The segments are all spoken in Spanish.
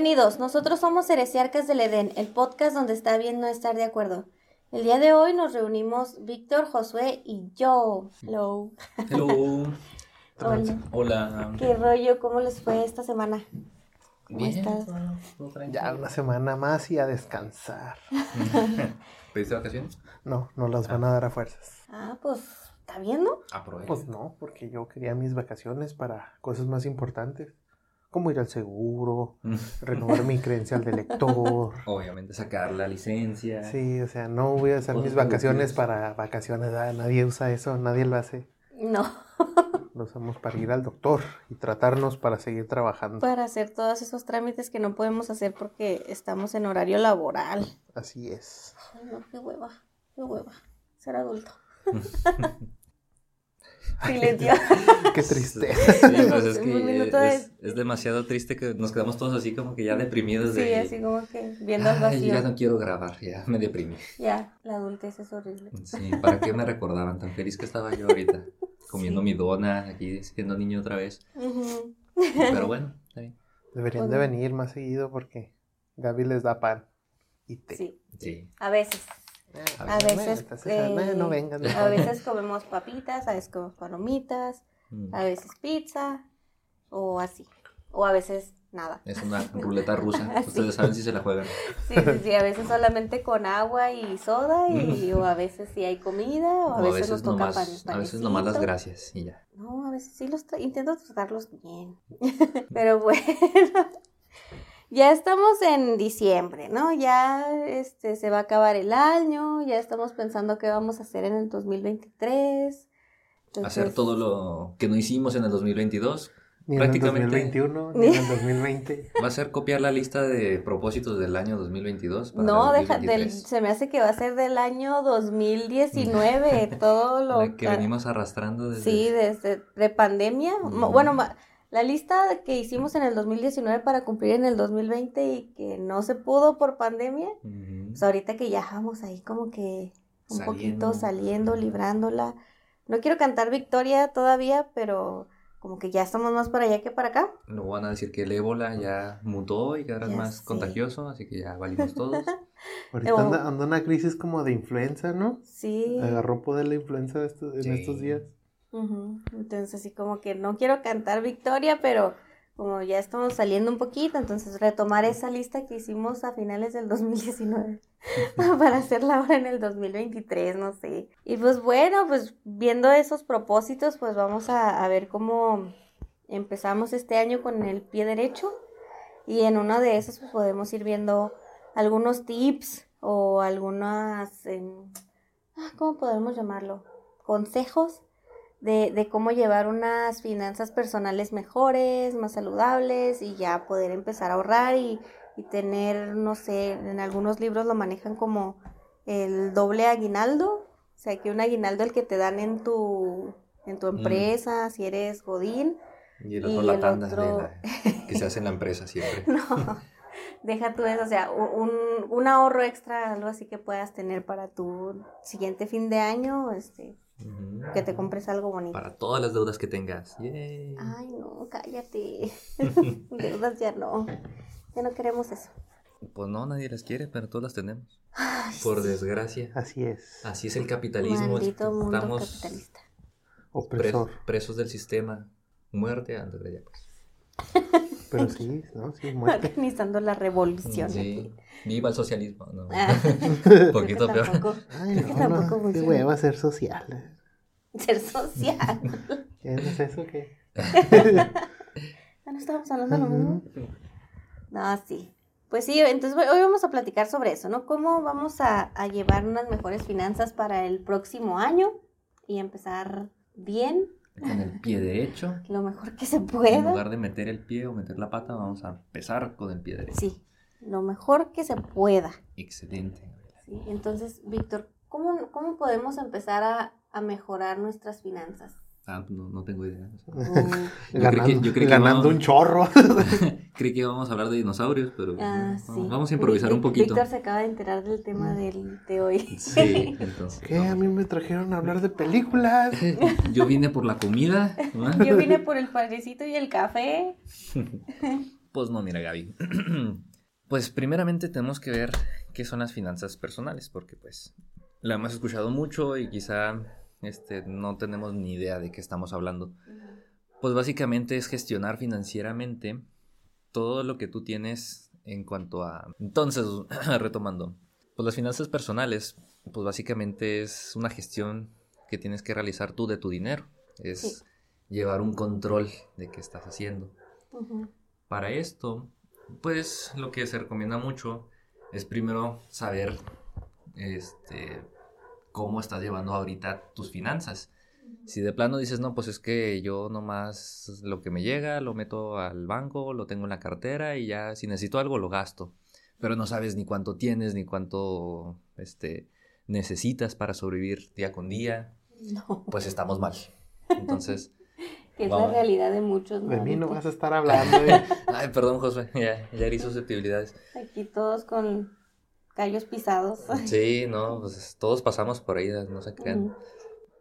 Bienvenidos, nosotros somos Heresiarcas del Edén, el podcast donde está bien no estar de acuerdo. El día de hoy nos reunimos Víctor, Josué y yo. Hello. Hello. Hola. Hola. ¿Qué rollo? ¿Cómo les fue esta semana? ¿Cómo Bien. estás? Ya una semana más y a descansar. ¿Pediste vacaciones? No, no las van a dar a fuerzas. Ah, pues, ¿está bien, no? Aprovecha. Pues no, porque yo quería mis vacaciones para cosas más importantes. Como ir al seguro, renovar mi credencial de lector. Obviamente sacar la licencia. Sí, o sea, no voy a hacer mis vacaciones para vacaciones. ah, Nadie usa eso, nadie lo hace. No, Lo usamos para ir al doctor y tratarnos para seguir trabajando. para hacer todos esos trámites que no podemos hacer porque estamos en horario laboral. Así es. Ay, no, qué hueva, qué hueva. Ser adulto. Silencio. Qué tristeza. Sí, pues es que es, es demasiado triste que nos quedamos todos así como que ya deprimidos Sí, de... así como que viendo al "Ay, vacío. ya no quiero grabar, ya me deprimí. Ya, la adultez es horrible. Sí, ¿para qué me recordaban? Tan feliz que estaba yo ahorita. Comiendo Sí. mi dona, aquí siendo niño otra vez. Ujú. Pero bueno, está bien. Deberían de Bueno. venir más seguido porque Gaby les da pan y té. Sí, Sí. a veces. Eh, A veces, eh, no. A veces comemos papitas, a veces comemos palomitas, Mm. a veces pizza, o así. O a veces nada. Es una ruleta rusa. Ustedes saben si se la juegan. Sí, sí, sí, a veces solamente con agua y soda, y, o a veces sí hay comida, o a, O veces, nos toca pan, a veces nomás las gracias y ya. No, a veces sí los tra- intento tratarlos bien. Pero bueno, ya estamos en diciembre, ¿no? Ya este se va a acabar el año, ya estamos pensando qué vamos a hacer en el 2023. Hacer Entonces, todo lo que no hicimos en el 2022 Ni en el prácticamente- 2021, ni en el 2020. va a ser copiar la lista de propósitos del año 2022. para No, el deja, del, 2023, se me hace que va a ser del año 2019, todo lo la que venimos arrastrando desde... Sí, desde de pandemia. Bueno, la lista que hicimos en el 2019 para cumplir en el 2020 y que no se pudo por pandemia, Ujú. pues ahorita que ya vamos ahí como que un poquito Saliendo. saliendo, librándola. No quiero cantar victoria todavía, pero como que ya estamos más para allá que para acá. Luego van a decir que el ébola ya mutó y que ahora es más sé. contagioso, así que ya valimos todos. Ahorita anda, anda una crisis como de influenza, ¿no? Sí. Agarró poder la influenza estos- en Sí. estos días. Entonces así como que no quiero cantar victoria, pero como ya estamos saliendo un poquito, entonces retomar esa lista que hicimos a finales del 2019 para hacerla ahora en el 2023, no sé. Y pues bueno, pues viendo esos propósitos, pues vamos a, a ver cómo empezamos este año con el pie derecho y en uno de esos pues podemos ir viendo algunos tips o algunas, em, ah, ¿cómo podemos llamarlo? Consejos de, de cómo llevar unas finanzas personales mejores, más saludables y ya poder empezar a ahorrar y, y tener, no sé, en algunos libros lo manejan como el doble aguinaldo, o sea, que un aguinaldo el que te dan en tu, en tu Mm. empresa, si eres godín, Y el Y otro la el tanda otro- de la- que se hace en la empresa siempre. no, deja tú eso, o sea, un, un ahorro extra, algo así que puedas tener para tu siguiente fin de año, este, Que te compres algo bonito. Para todas las deudas que tengas. Yay. Ay, no, cállate. Deudas ya no. Ya no queremos eso. Pues no, nadie las quiere, pero todas las tenemos. Ay, Por sí, desgracia. Así es. Así es el capitalismo. Maldito mundo Estamos capitalista. pre- Opresor. presos del sistema. Muerte antes de ya, pues. Pero sí, ¿no? Sí, muerte. Organizando la revolución Sí. aquí. Viva el socialismo. No. Ah, Poquito creo que peor. tampoco. Ay, no, tampoco no. Qué hueva ser social. Ser social. ¿Qué es eso qué? Ah, no estábamos hablando de lo mismo. No, sí. Pues sí, entonces hoy vamos a platicar sobre eso, ¿no? Cómo vamos a, a llevar unas mejores finanzas para el próximo año y empezar bien, Con el pie derecho. lo mejor que se En pueda. lugar de meter el pie o meter la pata, vamos a empezar con el pie derecho. Sí, lo mejor que se pueda. Excelente. Sí, entonces, Víctor, ¿cómo, cómo podemos empezar a, a mejorar nuestras finanzas? Ah, no, no tengo idea. Mm, Yo creí que- Ganando, yo creí que ganando no. un chorro. Creí que íbamos a hablar de dinosaurios, pero ah, no, sí. vamos a improvisar un poquito. Víctor se acaba de enterar del tema del, de hoy. Sí, entonces. ¿Qué? A mí me trajeron a hablar de películas. Yo vine por la comida. ¿no? Yo vine por el panecito y el café. Pues no, mira, Gaby. pues primeramente tenemos que ver qué son las finanzas personales, porque pues la hemos escuchado mucho y quizá este, no tenemos ni idea de qué estamos hablando. Pues básicamente es gestionar financieramente todo lo que tú tienes en cuanto a... Entonces, retomando, pues las finanzas personales, pues básicamente es una gestión que tienes que realizar tú de tu dinero. Es llevar un control de qué estás haciendo. Para esto, pues lo que se recomienda mucho es primero saber este, cómo estás llevando ahorita tus finanzas. Si de plano dices, no, pues es que yo nomás lo que me llega lo meto al banco, lo tengo en la cartera y ya si necesito algo lo gasto. Pero no sabes ni cuánto tienes, ni cuánto este, necesitas para sobrevivir día con día. Pues estamos mal. Entonces... que es la realidad de muchos. De mí no vas a estar hablando. ¿eh? Ay, perdón, José, ya, ya herí susceptibilidades. Aquí todos con callos pisados. Sí, no, pues todos pasamos por ahí, no se crean.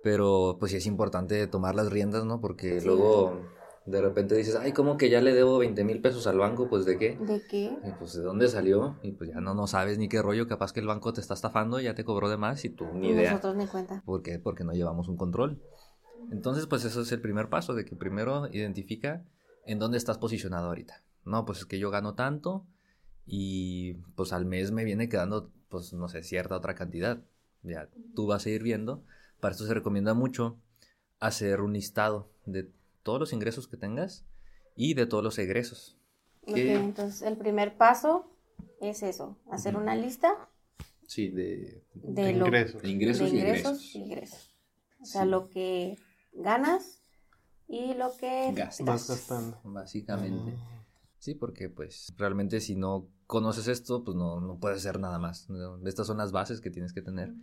Pero pues sí es importante tomar las riendas, ¿no? Porque luego de repente dices, ay, ¿cómo que ya le debo 20 mil pesos al banco? Pues ¿de qué? ¿De qué? Y pues ¿de dónde salió? Y pues ya no, no sabes ni qué rollo, capaz que el banco te está estafando, ya te cobró de más y tú ni idea. Nosotros ni cuenta. ¿Por qué? Porque no llevamos un control. Entonces, pues eso es el primer paso, de que primero identifica en dónde estás posicionado ahorita. No, pues es que yo gano tanto y pues al mes me viene quedando, pues no sé, cierta otra cantidad. Ya tú vas a ir viendo. Para esto se recomienda mucho hacer un listado de todos los ingresos que tengas y de todos los egresos. entonces el primer paso es eso, hacer una lista. Sí, de, ingresos. ingresos, y ingresos. O sea, lo que ganas y lo que gastas. Vas gastando. Básicamente. Ah. Sí, porque pues realmente si no conoces esto, pues no, no puedes hacer nada más. Estas son las bases que tienes que tener.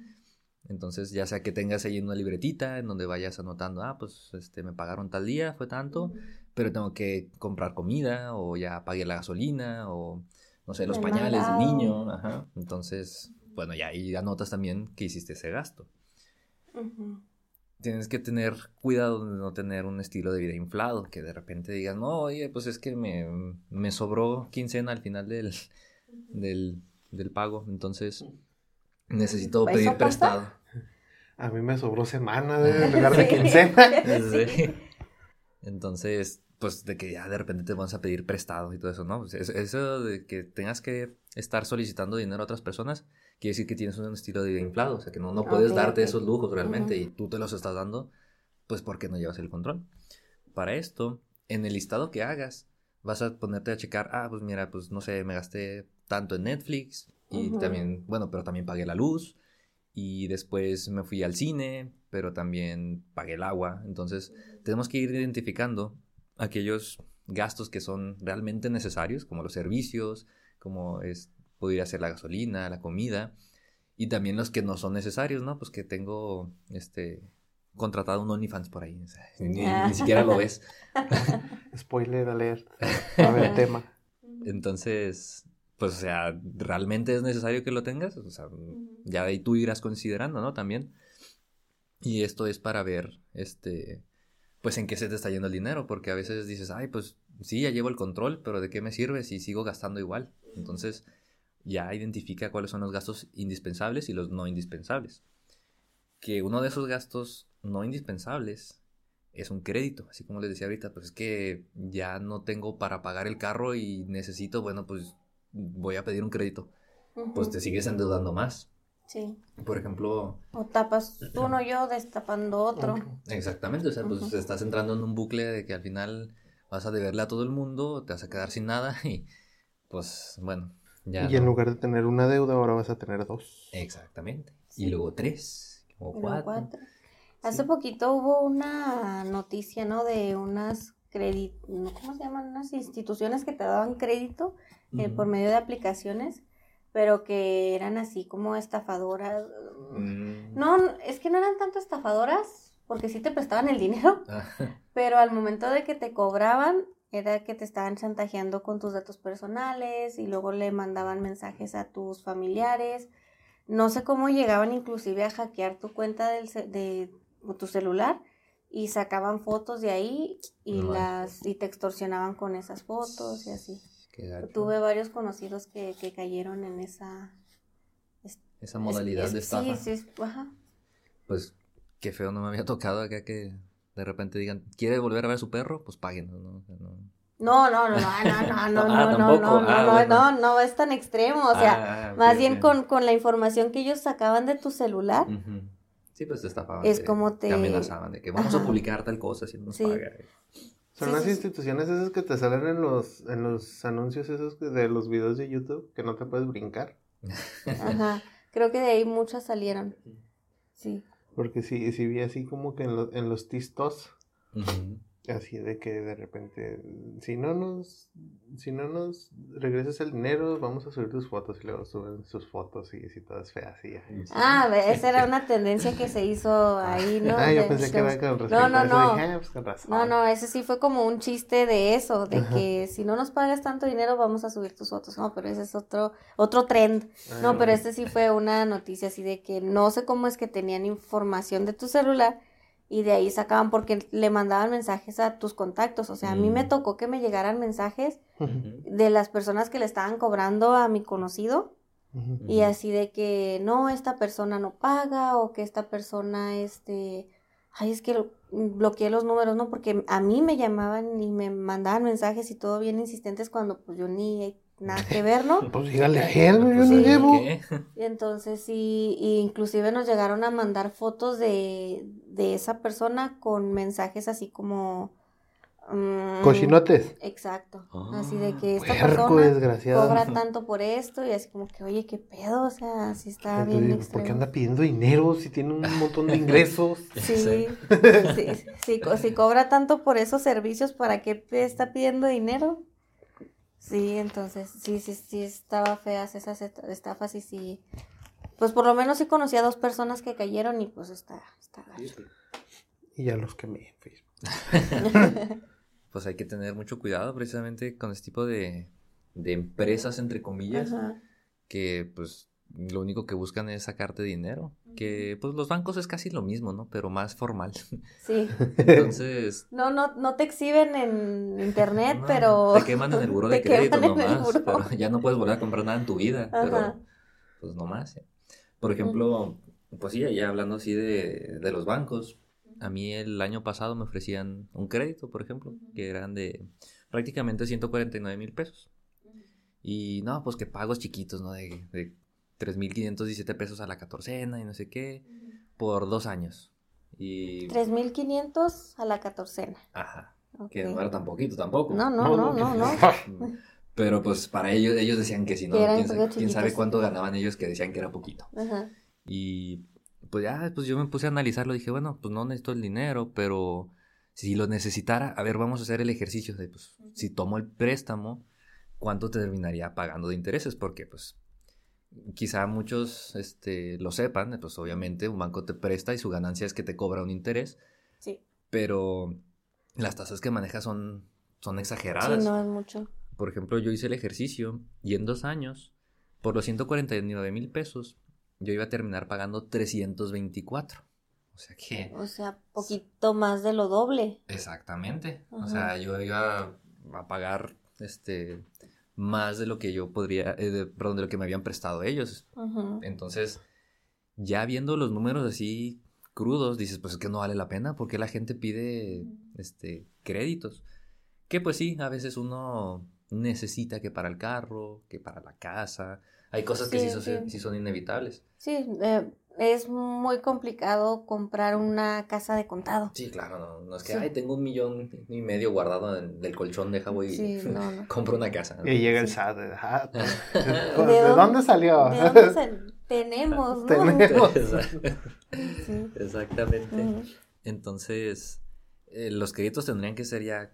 Entonces, ya sea que tengas ahí una libretita en donde vayas anotando, ah, pues este, me pagaron tal día, fue tanto, pero tengo que comprar comida, o ya pagué la gasolina, o no sé, los pañales del niño. Ajá. Entonces, bueno, ya ahí anotas también que hiciste ese gasto tienes que tener cuidado de no tener un estilo de vida inflado, que de repente digas, no, oye, pues es que me, me sobró quincena al final del, del, del pago, entonces necesito pedir prestado. A mí me sobró semana de, lugar de quincena. Entonces, pues de que ya de repente te vas a pedir prestado y todo eso, ¿no? Pues, eso de que tengas que estar solicitando dinero a otras personas, quiere decir que tienes un estilo de vida inflado, o sea que no, no puedes darte esos lujos realmente y tú te los estás dando, pues porque no llevas el control. Para esto, en el listado que hagas, vas a ponerte a checar, ah, pues mira, pues no sé, me gasté tanto en Netflix y también, bueno, pero también pagué la luz y después me fui al cine, pero también pagué el agua. Entonces, tenemos que ir identificando aquellos gastos que son realmente necesarios, como los servicios, como es, podría ser la gasolina, la comida, y también los que no son necesarios, ¿no? Pues que tengo este contratado un OnlyFans por ahí, ni, siquiera lo ves. Spoiler alert, a ver tema. Entonces, pues o sea, ¿realmente es necesario que lo tengas? O sea, ya ahí tú irás considerando, ¿no? También. Y esto es para ver, este, pues en qué se te está yendo el dinero, porque a veces dices, ay, pues sí, ya llevo el control, pero ¿de qué me sirve si sigo gastando igual? Entonces, ya identifica cuáles son los gastos indispensables y los no indispensables. Que uno de esos gastos no indispensables es un crédito, así como les decía ahorita, pues es que ya no tengo para pagar el carro y necesito, bueno, pues voy a pedir un crédito. Pues te sigues endeudando más. Sí. Por ejemplo... O tapas uno yo destapando otro. Exactamente, o sea, pues estás entrando en un bucle de que al final vas a deberle a todo el mundo, te vas a quedar sin nada y pues bueno, y en lugar de tener una deuda, ahora vas a tener dos. Exactamente. Y luego tres, o cuatro. Hace poquito hubo una noticia, ¿no? De unas créditos, ¿cómo se llaman? Unas instituciones que te daban crédito eh, por medio de aplicaciones, pero que eran así como estafadoras. Mm. No, es que no eran tanto estafadoras, porque sí te prestaban el dinero, pero al momento de que te cobraban, era que te estaban chantajeando con tus datos personales y luego le mandaban mensajes a tus familiares. No sé cómo llegaban inclusive a hackear tu cuenta del, de tu celular y sacaban fotos de ahí y las y te extorsionaban con esas fotos y así. Tuve varios conocidos que, que cayeron en esa... Esa modalidad es- de estafa. Sí, sí, ajá. Pues qué feo no me había tocado acá que de repente digan, ¿quiere volver a ver a su perro? Pues páguenos, ¿no? O sea, no. No, no, no, no, no, no, Ah, no, no, no, no, Ah, no, bueno. no, no es tan extremo, o sea, Ah, más bien con, con la información que ellos sacaban de tu celular. Sí, pues te estafaban. Es te- como te- amenazaban de que vamos a publicar tal cosa si no nos Sí. paga. Son Sí, las sí, sí. instituciones esas que te salen en los, en los anuncios esos de los videos de YouTube que no te puedes brincar. ajá, creo que de ahí muchas salieron, sí, Porque sí, sí vi así como que en, lo- en los tistos. Así de que de repente, si no nos, si no nos regresas el dinero, vamos a subir tus fotos y luego suben sus fotos y así todas feas y ya. ah, esa era una tendencia que se hizo ahí, ¿no? ah, yo De pensé que era con respecto no, a eso, no. dije, ah, pues con razón. No, no, ese sí fue como un chiste de eso, de Ajá. que si no nos pagas tanto dinero vamos a subir tus fotos. No, pero ese es otro, otro trend. No, Ah, pero este sí fue una noticia así de que no sé cómo es que tenían información de tu celular y de ahí sacaban porque le mandaban mensajes a tus contactos. O sea, a mí me Mm. tocó que me llegaran mensajes de las personas que le estaban cobrando a mi conocido y así de que no, esta persona no paga o que esta persona, este, ay, es que lo- bloqueé los números, ¿no? Porque a mí me llamaban y me mandaban mensajes y todo bien insistentes cuando pues yo ni nada que ver, ¿no? Pues dígale a él, yo Pues, no llevo. ¿qué? Y entonces sí, y inclusive nos llegaron a mandar fotos de, de esa persona con mensajes así como... mm, Cochinotes. Exacto. Ah, así de que esta Puerco persona desgraciado. cobra tanto por esto y así como que, oye, qué pedo, o sea, sí está Entonces bien digo, ¿Por qué anda pidiendo dinero si tiene un montón de ingresos? Sí, Sí. sí, sí, co- si cobra tanto por esos servicios, ¿para qué está pidiendo dinero? Sí, entonces, sí, sí, sí, estaba feas esas est- estafas y sí, pues por lo menos sí conocí a dos personas que cayeron y pues está, está gacho. Y ya los quemé en Facebook. Pues hay que tener mucho cuidado precisamente con este tipo de, de empresas, entre comillas, Ajá. que pues lo único que buscan es sacarte dinero. Que pues los bancos es casi lo mismo, ¿no? Pero más formal. Sí, Entonces, no, no, no te exhiben en internet, no, pero... Te queman en el buro de te crédito nomás. Pero ya no puedes volver a comprar nada en tu vida. Ajá. Pero pues nomás. ¿eh? Por ejemplo, pues sí, ya hablando así de, de los bancos. A mí el año pasado me ofrecían un crédito, por ejemplo, que eran de prácticamente 149 mil pesos. Y no, pues que pagos chiquitos, ¿no? De, de 3.517 pesos a la catorcena y no sé qué, por dos años. Y... 3.500 a la catorcena. Ajá, que no era tan poquito tampoco. No, no, no, no, no. Pero pues para ellos, ellos decían que si no, quién, sabe cuánto ganaban ellos que decían que era poquito. Ajá. Y pues ya, pues yo me puse a analizarlo, dije, bueno, pues no necesito el dinero, pero si lo necesitara, a ver, vamos a hacer el ejercicio de, pues, si tomo el préstamo, ¿cuánto te terminaría pagando de intereses? Porque, pues, quizá muchos, este, lo sepan, pues obviamente un banco te presta y su ganancia es que te cobra un interés, Sí. pero las tasas que maneja son, son exageradas. Sí, no es mucho. Por ejemplo, yo hice el ejercicio y en dos años, por los 149 mil pesos, yo iba a terminar pagando 324. O sea que... O sea, poquito más de lo doble. Exactamente. O sea, yo iba a pagar este más de lo que yo podría, eh, de- perdón, de lo que me habían prestado ellos. Entonces, ya viendo los números así crudos, dices, pues es que no vale la pena, porque la gente pide este créditos. Que pues sí, a veces uno necesita que para el carro, que para la casa. Hay cosas que sí, Sí, son, sí. sí son inevitables. Sí, eh, es muy complicado comprar una casa de contado. Sí, claro, no, no es que, Sí. ay, tengo un millón y medio guardado en el colchón, deja voy y Sí, no, no. compro una casa. ¿no? Y llega el. SAT. ah, ¿De, ¿De ¿de dónde- dónde salió? ¿De dónde tenemos, no? Tenemos. Sí. Exactamente. Entonces, eh, los créditos tendrían que ser ya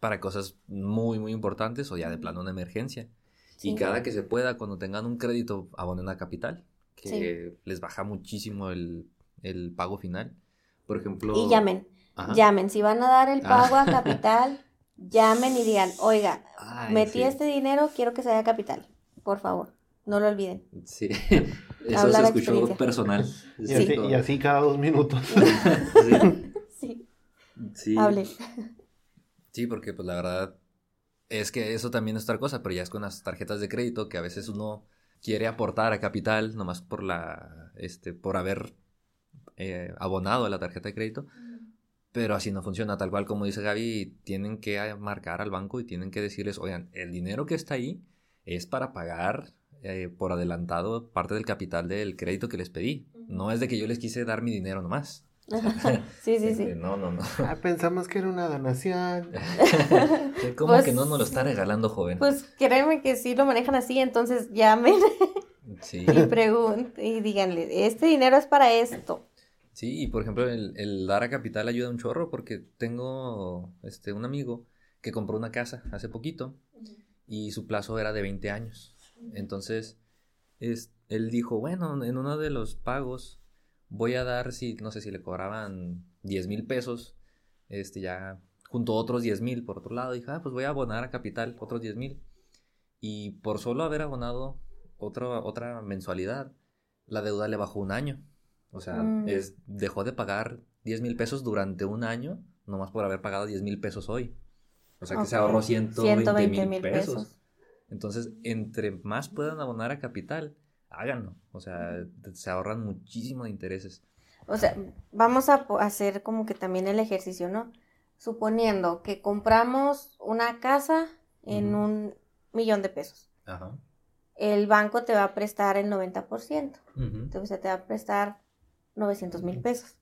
para cosas muy, muy importantes o ya de plano una emergencia. Sí. Y cada que se pueda, cuando tengan un crédito, abonen a capital, que les baja muchísimo el, el pago final. Por ejemplo... Y llamen, Ajá. llamen. Si van a dar el Ah. pago a capital, llamen y digan, oiga, Ay, metí sí. este dinero, quiero que sea a capital. Por favor, no lo olviden. Sí, eso Habla se escuchó personal. Y, así, y así cada dos minutos. Sí, Sí, sí. hable. Sí, porque pues la verdad, Es que eso también es otra cosa, pero ya es con las tarjetas de crédito que a veces uno quiere aportar a capital nomás por la, este, por haber eh, abonado a la tarjeta de crédito, pero así no funciona, tal cual como dice Gaby, tienen que marcar al banco y tienen que decirles, oigan, el dinero que está ahí es para pagar eh, por adelantado parte del capital del crédito que les pedí, no es de que yo les quise dar mi dinero nomás. Sí, sí, sí. Este, no, no, no. Ah, pensamos que era una donación. ¿Cómo Pues que no nos lo está regalando, joven? Pues créeme que sí lo manejan así, entonces llamen sí. y pregunten y díganle, este dinero es para esto. Sí, y por ejemplo, el, el dar a capital ayuda un chorro porque tengo este, un amigo que compró una casa hace poquito y su plazo era de 20 años. Entonces, es, él dijo, bueno, en uno de los pagos voy a dar, si, no sé si le cobraban 10 mil pesos, este ya junto a otros 10 mil por otro lado, dije, ah, pues voy a abonar a capital otros 10 mil. Y por solo haber abonado otra otra mensualidad, la deuda le bajó un año. O sea, Mm. es, dejó de pagar 10 mil pesos durante un año, nomás por haber pagado 10 mil pesos hoy. O sea que se ahorró 120 120 mil mil pesos. pesos. Entonces, entre más puedan abonar a capital, háganlo. O sea, se ahorran muchísimo de intereses. O sea, vamos a hacer como que también el ejercicio, ¿no? Suponiendo que compramos una casa en un millón de pesos. Ajá. El banco te va a prestar el 90%. Entonces te va a prestar 900 mil pesos.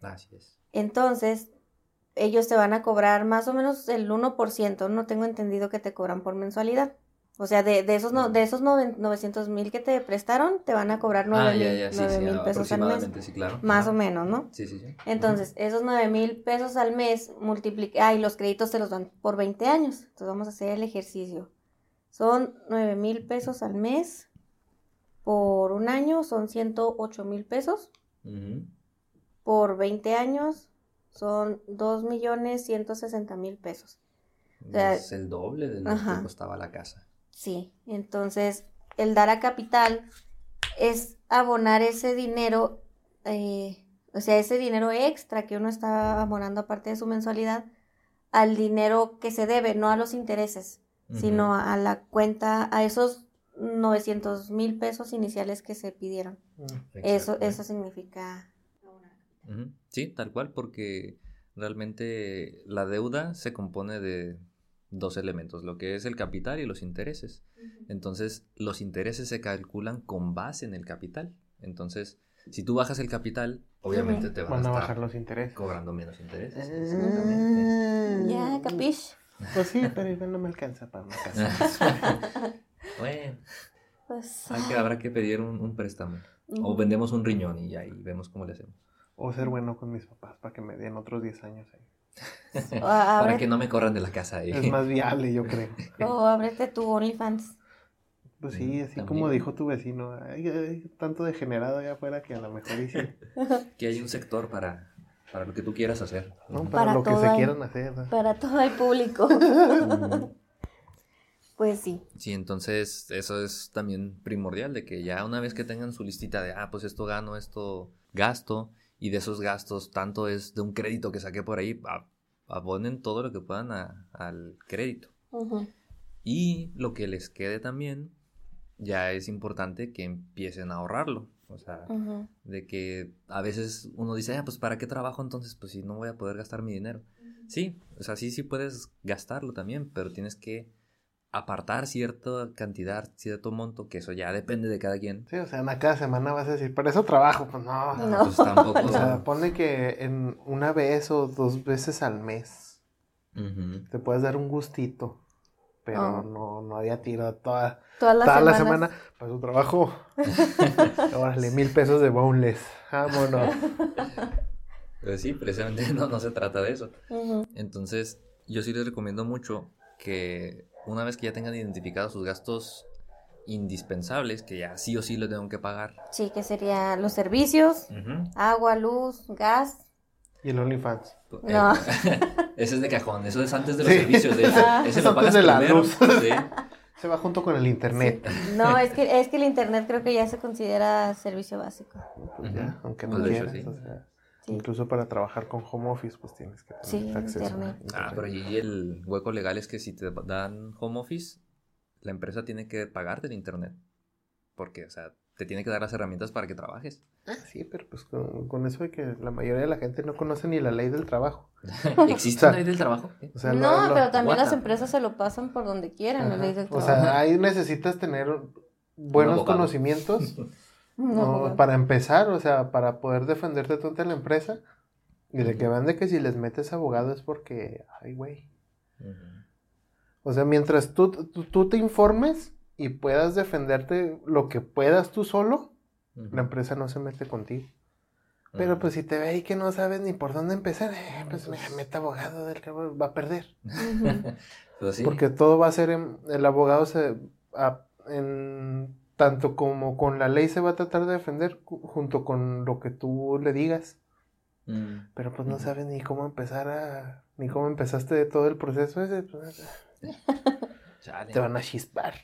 Así es. Entonces, ellos te van a cobrar más o menos el 1%. No tengo entendido que te cobran por mensualidad. O sea, de, de esos, no, de esos noven- 900 mil que te prestaron, te van a cobrar 9 ah, ya, mil ya, sí, nueve sí, mil pesos al mes. sí, claro. Más Ajá. o menos, ¿no? Sí, sí, sí. Entonces, esos 9 mil pesos al mes multiplica, ah, y los créditos te los dan por 20 años. Entonces, vamos a hacer el ejercicio. Son 9 mil pesos al mes por un año, son 108 mil pesos. Ujú. Por 20 años, son 2 millones 160 mil pesos. sea, es el doble de lo ajá. que costaba la casa. Sí, entonces, el dar a capital es abonar ese dinero, eh, o sea, ese dinero extra que uno está abonando aparte de su mensualidad, al dinero que se debe, no a los intereses, sino a la cuenta, a esos 900 mil pesos iniciales que se pidieron. Mm. Eso, eso significa abonar. Sí, tal cual, porque realmente la deuda se compone de dos elementos, lo que es el capital y los intereses. Entonces, los intereses se calculan con base en el capital. Entonces, si tú bajas el capital, obviamente te van, Van a a bajar estar los intereses. cobrando menos intereses. Exactamente. Ya, capish. Pues sí, pero igual no me alcanza para una casa. bueno, Pues, hay que, habrá que pedir un, un préstamo. O ujú. vendemos un riñón y ahí vemos cómo le hacemos. O ser bueno con mis papás para que me den otros 10 años ahí. Para abre- que no me corran de la casa. eh. Es más viable, yo creo. o ábrete tu OnlyFans. Pues sí, así también. como dijo tu vecino, hay, hay tanto degenerado allá afuera que a lo mejor sí, Que hay un sector para, para lo que tú quieras hacer. ¿no? Para, Para lo que todo se quieran hacer. ¿no? Para todo el público. Pues sí. Sí, entonces eso es también primordial, de que ya una vez que tengan su listita de, ah, pues esto gano, esto gasto, y de esos gastos tanto es de un crédito que saqué por ahí, abonen todo lo que puedan a- al crédito. Y lo que les quede también, ya es importante que empiecen a ahorrarlo. O sea, de que a veces uno dice, ah, pues ¿para qué trabajo entonces? Pues si no voy a poder gastar mi dinero. Sí, o sea, sí, sí puedes gastarlo también, pero tienes que apartar cierta cantidad, cierto monto, que eso ya depende de cada quien. Sí, o sea, en cada semana vas a decir, para eso trabajo, pues no. No. Pues tampoco. O sea, ponle que en una vez o dos veces al mes te puedes dar un gustito, pero Oh. no, no había tirado toda, toda la semana para su trabajo. Órale, mil pesos de boneless. Vámonos. Pues sí, precisamente no, no se trata de eso. Entonces, yo sí les recomiendo mucho que una vez que ya tengan identificados sus gastos indispensables, que ya sí o sí los tengan que pagar. Sí, que serían los servicios, agua, luz, gas. Y el OnlyFans. No. Eh, ese es de cajón, eso es antes de los Sí. servicios. De hecho. Ah. Ese Es lo antes pagas de la primero. luz. Sí. Se va junto con el internet. No, es que, es que el internet creo que ya se considera servicio básico. Pues ya, aunque no Pues de hecho, quieras. sí. o sea, Sí. Incluso para trabajar con home office, pues tienes que tener Sí, acceso a internet. Ah, pero ahí el hueco legal es que si te dan home office, la empresa tiene que pagarte el internet. Porque, o sea, te tiene que dar las herramientas para que trabajes. Sí, pero pues con, con eso de que la mayoría de la gente no conoce ni la ley del trabajo. ¿Existe O sea, una ley del trabajo? O sea, no, lo- pero también what las empresas se lo pasan por donde quieran, la Ajá. ley del O trabajo. sea, ahí necesitas tener buenos conocimientos No, para empezar, o sea, para poder defenderte tú ante la empresa y de que vean de que si les metes abogado es porque, ay, güey. O sea, mientras tú, tú, tú te informes y puedas defenderte lo que puedas tú solo, la empresa no se mete contigo. Pero pues si te ve ahí que no sabes ni por dónde empezar, eh, pues me mete abogado del que va a perder. Pues sí. Porque todo va a ser, en- el abogado se, a- en, tanto como con la ley se va a tratar de defender junto con lo que tú le digas. Mm. Pero pues no sabes ni cómo empezar a, ni cómo empezaste todo el proceso ese, pues, Chale. te van a chispar.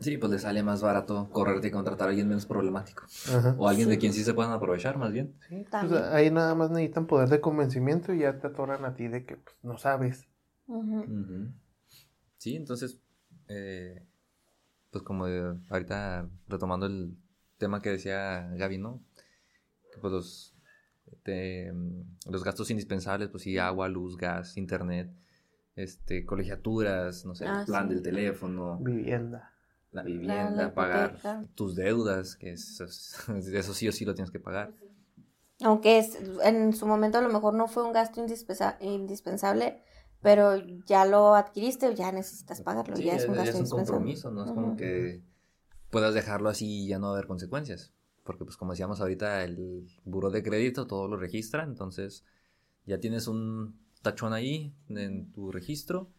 Sí, pues le sale más barato correrte y contratar a alguien menos problemático. Ajá. O alguien de quien sí se puedan aprovechar, más bien. Sí, pues, ahí nada más necesitan poder de convencimiento y ya te atoran a ti de que pues, no sabes. Sí, entonces, eh, pues como de- ahorita retomando el tema que decía Gaby, ¿no? Que pues los, te- mm, los gastos indispensables, pues sí, agua, luz, gas, internet, este, colegiaturas, no sé, el Ah, plan sí. del teléfono, Vivienda. la vivienda, la pagar hipoteca. tus deudas, que eso, es- eso sí o sí lo tienes que pagar. Aunque es, en su momento a lo mejor no fue un gasto indispensa- indispensable, pero ya lo adquiriste, ya necesitas pagarlo, Sí, ya es un gasto es un compromiso, no es como Ujú. que puedas dejarlo así y ya no va a haber consecuencias. Porque pues como decíamos ahorita, el buro de crédito todo lo registra, entonces ya tienes un tachón ahí en tu registro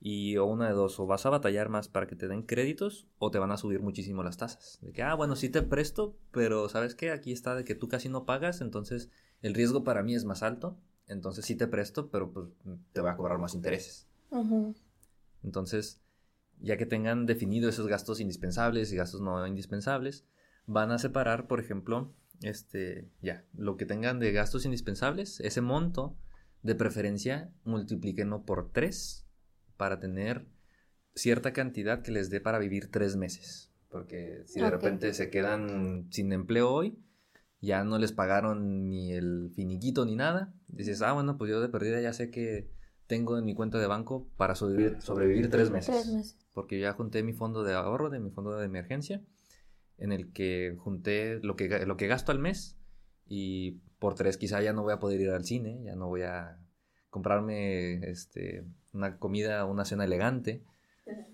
y o una de dos, o vas a batallar más para que te den créditos o te van a subir muchísimo las tasas. De que, ah, bueno, sí te presto, pero ¿sabes qué? Aquí está de que tú casi no pagas, entonces el riesgo para mí es más alto, entonces sí te presto, pero pues te va a cobrar más intereses. Entonces, ya que tengan definido esos gastos indispensables y gastos no indispensables, van a separar, por ejemplo, este, ya, lo que tengan de gastos indispensables, ese monto, de preferencia, multiplíquenlo por tres para tener cierta cantidad que les dé para vivir tres meses. Porque si de repente se quedan sin empleo hoy, ya no les pagaron ni el finiquito ni nada, dices, ah, bueno, pues yo de perdida ya sé que tengo en mi cuenta de banco para sobrevivir, sobrevivir tres meses. Tres meses. Porque ya junté mi fondo de ahorro, de mi fondo de emergencia, en el que junté lo que, lo que gasto al mes y por tres quizá ya no voy a poder ir al cine, ya no voy a comprarme este, una comida, una cena elegante,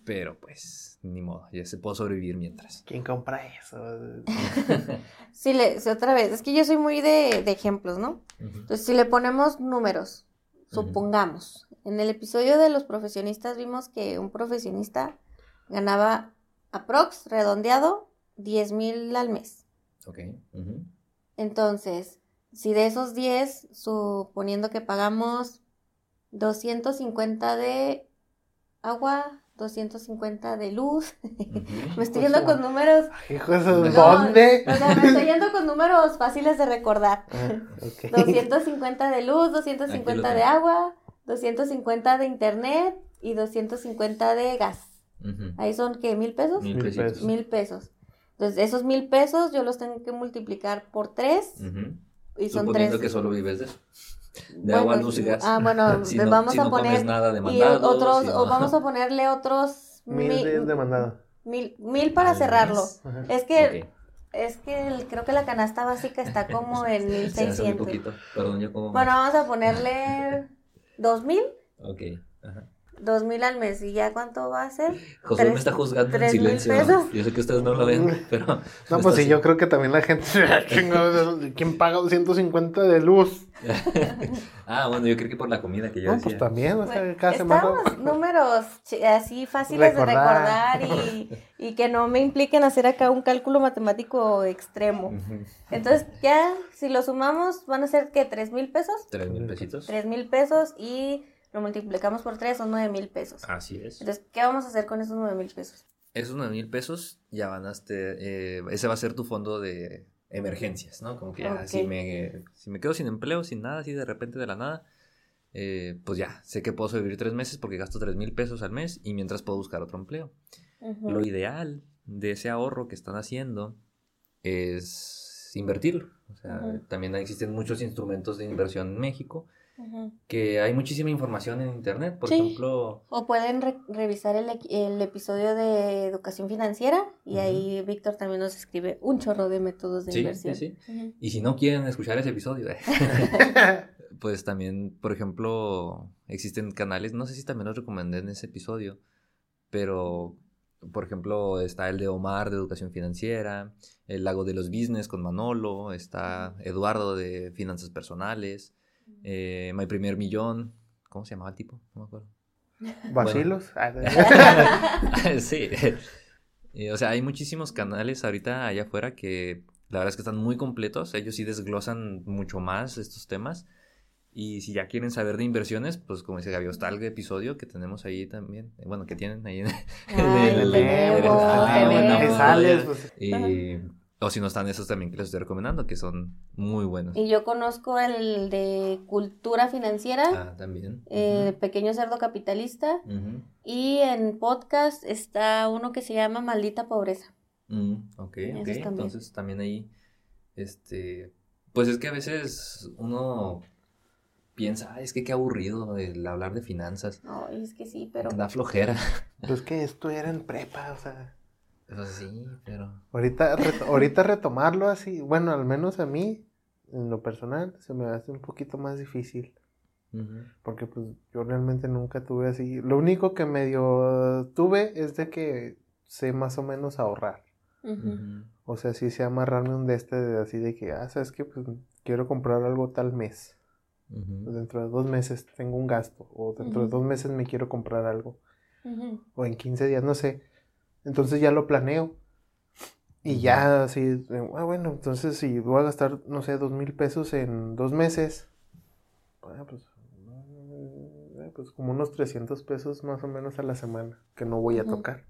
pero pues ni modo, ya se puedo sobrevivir mientras. ¿Quién compra eso? Sí, le, sí, otra vez, es que yo soy muy de, de ejemplos, ¿no? Entonces, si le ponemos números, supongamos, en el episodio de los profesionistas vimos que un profesionista ganaba aprox, redondeado, 10 mil al mes. Ok. Entonces, si de esos 10, suponiendo que pagamos 250 de agua, 250 de luz, me estoy yendo con números, Hijo de su- No, ¿Dónde? o sea, me estoy yendo con números fáciles de recordar. Ah, ok. 250 de luz, Aquí 250 lo de agua, 250 de internet y 250 de gas. Ujú. Ahí son, ¿qué? ¿Mil pesos? Mil pesos. Mil pesos. Entonces, esos mil pesos yo los tengo que multiplicar por tres Ujú. y son Suponiendo tres. que solo vives de eso. De Bueno, agua, luz y gas. Ah, bueno, Si le no- vamos si a no comes poner nada de y mandados, otros, si o no- vamos a ponerle otros Mil mi- de, de mandado. mil, mil para Al cerrarlo. mes. Es que, es que el- creo que la canasta básica está como en Se me hace muy 1600. poquito. Perdón, yo como. Bueno, vamos a ponerle dos mil, Ok. Ajá. dos mil al mes. ¿Y ya cuánto va a ser? José me está juzgando en mil silencio. pesos. Yo sé que ustedes no lo ven, pero. No, pues está sí, yo creo que también la gente. ¿Quién paga 250 de luz? Ah, bueno, yo creo que por la comida que yo No, decía. pues también, o sea, Bueno, cada semana. Estamos números ch- así fáciles Recordar. de recordar y, y que no me impliquen hacer acá un cálculo matemático extremo. Entonces, ya, si lo sumamos, van a ser que tres mil pesos. Tres mil pesitos. Tres mil pesos y lo multiplicamos por tres, son nueve mil pesos. Así es. Entonces, ¿qué vamos a hacer con esos nueve mil pesos? Esos nueve mil pesos ya van a este, eh, ese va a ser tu fondo de emergencias, ¿no? Como que ya, si, Ok. me, si me quedo sin empleo, sin nada, así de repente de la nada, eh, pues ya, sé que puedo sobrevivir tres meses porque gasto tres mil pesos al mes y mientras puedo buscar otro empleo. Lo ideal de ese ahorro que están haciendo es invertirlo. O sea, también existen muchos instrumentos de inversión en México, Que hay muchísima información en internet. Por Sí. ejemplo, O pueden re- revisar el, el episodio de educación financiera y ahí Víctor también nos escribe un chorro de métodos de Sí, inversión. sí, sí. Y si no quieren escuchar ese episodio, eh, pues también, por ejemplo, existen canales, no sé si también los recomendé en ese episodio, pero, por ejemplo, está el de Omar de Educación Financiera, el Lago de los Business con Manolo, está Eduardo de Finanzas Personales, eh, My Primer Millón, ¿cómo se llamaba el tipo? No me acuerdo. Vacilos. Ah, sí. Y, o sea, hay muchísimos canales ahorita allá afuera que la verdad es que están muy completos. Ellos sí desglosan mucho más estos temas. Y si ya quieren saber de inversiones, pues como dice Gaby, está el episodio que tenemos ahí también. eh, Bueno, que tienen ahí. en- Ay, en el- o si no están esos también que les estoy recomendando, que son muy buenos. Y yo conozco el de cultura financiera, Ah, también. eh, Pequeño Cerdo Capitalista, ujú. y en podcast está uno que se llama Maldita Pobreza. Mm, ok, Esos ok. también. Entonces también ahí, este, pues es que a veces uno piensa, "Ay, es que qué aburrido el hablar de finanzas. Ay, es que sí, pero... Da flojera. pues que esto era en prepa, o sea. Pues sí, pero... Ahorita, reto- ahorita retomarlo así, bueno, al menos a mí, en lo personal, se me hace un poquito más difícil. Porque pues yo realmente nunca tuve así. Lo único que medio tuve es de que sé más o menos ahorrar. O sea, sí sé amarrarme un de este de así de que, ah, sabes que pues quiero comprar algo tal mes. ujú, Dentro de dos meses tengo un gasto. O dentro de dos meses me quiero comprar algo. O en 15 días, no sé. Entonces ya lo planeo. Y ya así, ah, bueno, entonces si voy a gastar, no sé, dos mil pesos en dos meses. ah, pues, eh, pues como unos 300 pesos más o menos a la semana que no voy a tocar.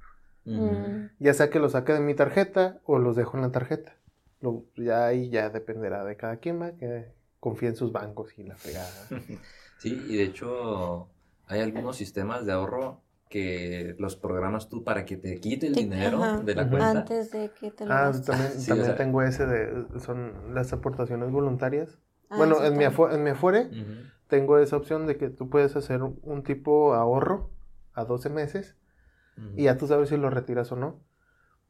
Mm. Ya sea que lo saque de mi tarjeta o los dejo en la tarjeta. Lo, ya ahí ya dependerá de cada quien, va, que confíe en sus bancos y la fregada. Sí, y de hecho hay algunos sistemas de ahorro que los programas tú para que te quite el dinero ajá. de la cuenta. Antes de que te lo Ah, también, Sí, también o sea- tengo ese de, son las aportaciones voluntarias. Ah, bueno, en mi, en mi Afore Ujú, tengo esa opción de que tú puedes hacer un, un tipo ahorro a 12 meses ujú. y ya tú sabes si lo retiras o no.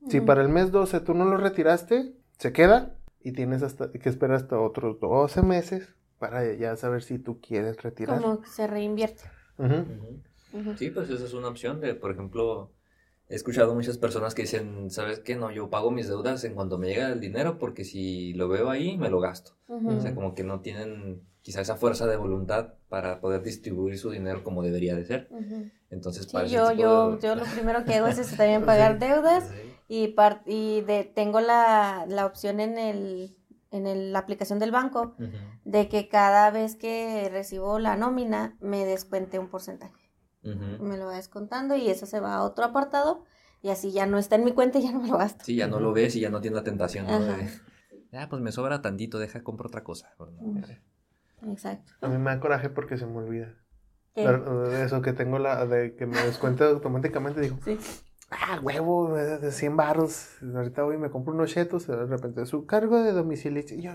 Si Ujú. para el mes 12 tú no lo retiraste, se queda y tienes hasta que esperar hasta otros 12 meses para ya saber si tú quieres retirar. Como que se reinvierte. Sí, pues esa es una opción de, por ejemplo, he escuchado muchas personas que dicen, ¿sabes qué? No, yo pago mis deudas en cuanto me llega el dinero porque si lo veo ahí, me lo gasto. O sea, como que no tienen quizá esa fuerza de voluntad para poder distribuir su dinero como debería de ser. Ujú. Entonces, Sí, para yo, tipo yo, de- yo lo primero que hago es eso, también pagar deudas Sí. y, par- y de, tengo la, la opción en, el, en el- la aplicación del banco de que cada vez que recibo la nómina me descuente un porcentaje. Me lo va descontando y eso se va a otro apartado y así ya no está en mi cuenta y ya no me lo gasto. Sí, ya no lo ves y ya no tienes la tentación, ¿no? De, ah, pues me sobra tantito, deja, compro otra cosa. Pues. Exacto. A mí me da coraje porque se me olvida. ¿Qué? La- Eso que tengo la de que me descuenta automáticamente, digo, Sí. Ah, huevo, de de 100 baros. Ahorita voy y me compro unos chetos, de repente su cargo de domicilio. Y yo.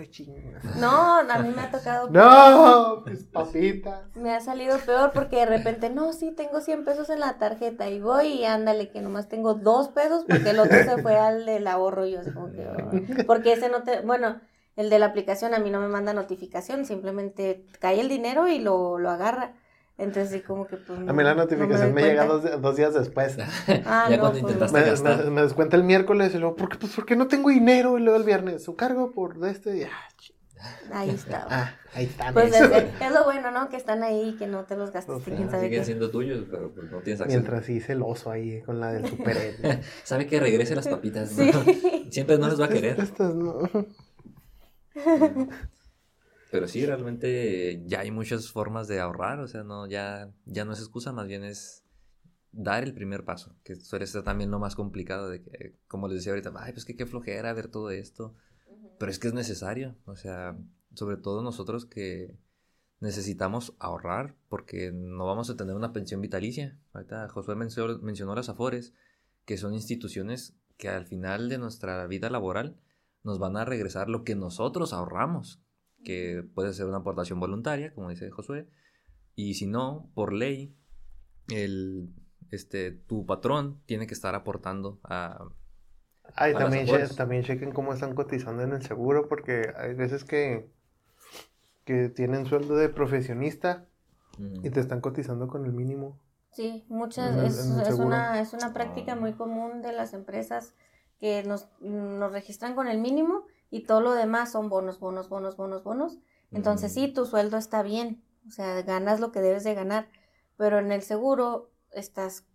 No, a mí me ha tocado. No, pues papita. Me ha salido peor porque de repente, no, sí, tengo 100 pesos en la tarjeta y voy y ándale, que nomás tengo dos pesos porque el otro se fue al del ahorro y yo así como que, porque ese no te, bueno, el de la aplicación a mí no me manda notificación, simplemente cae el dinero y lo, lo agarra. Entonces sí como que pues A mí la no- no notificación me, llega dos, dos días después. Ah, ya no, cuando pues, intentaste Me, gastar. me- me descuenta el miércoles y luego, ¿por qué, pues, ¿por qué no tengo dinero? Y luego el viernes, su cargo por de este. y, ah, Ahí está. ah, ahí están. Pues es, es lo bueno, ¿no? Que están ahí y que no te los gastes. O sea, quién sabe Siguen qué. siendo tuyos, pero pues, no tienes acceso. Mientras hice el oso ahí con la del super Sabe que regrese las papitas, ¿no? Sí. Siempre no les va a querer. Estas no. Pero sí, realmente ya hay muchas formas de ahorrar, o sea, no, ya, ya no es excusa, más bien es dar el primer paso, que suele ser también lo más complicado de que, como les decía ahorita, ay, pues que qué flojera ver todo esto. pero es que es necesario, o sea, sobre todo nosotros que necesitamos ahorrar porque no vamos a tener una pensión vitalicia. Ahorita Josué mencionó, mencionó las Afores, que son instituciones que al final de nuestra vida laboral nos van a regresar lo que nosotros ahorramos, que puede ser una aportación voluntaria, como dice Josué, y si no, por ley, el, este, tu patrón tiene que estar aportando a... Ay, también, también chequen cómo están cotizando en el seguro, porque hay veces que, que tienen sueldo de profesionista y te están cotizando con el mínimo. Sí, muchas, es, una, es una práctica muy común de las empresas que nos, nos registran con el mínimo y todo lo demás son bonos, bonos, bonos, bonos, bonos. Entonces sí, tu sueldo está bien, o sea, ganas lo que debes de ganar, pero en el seguro estás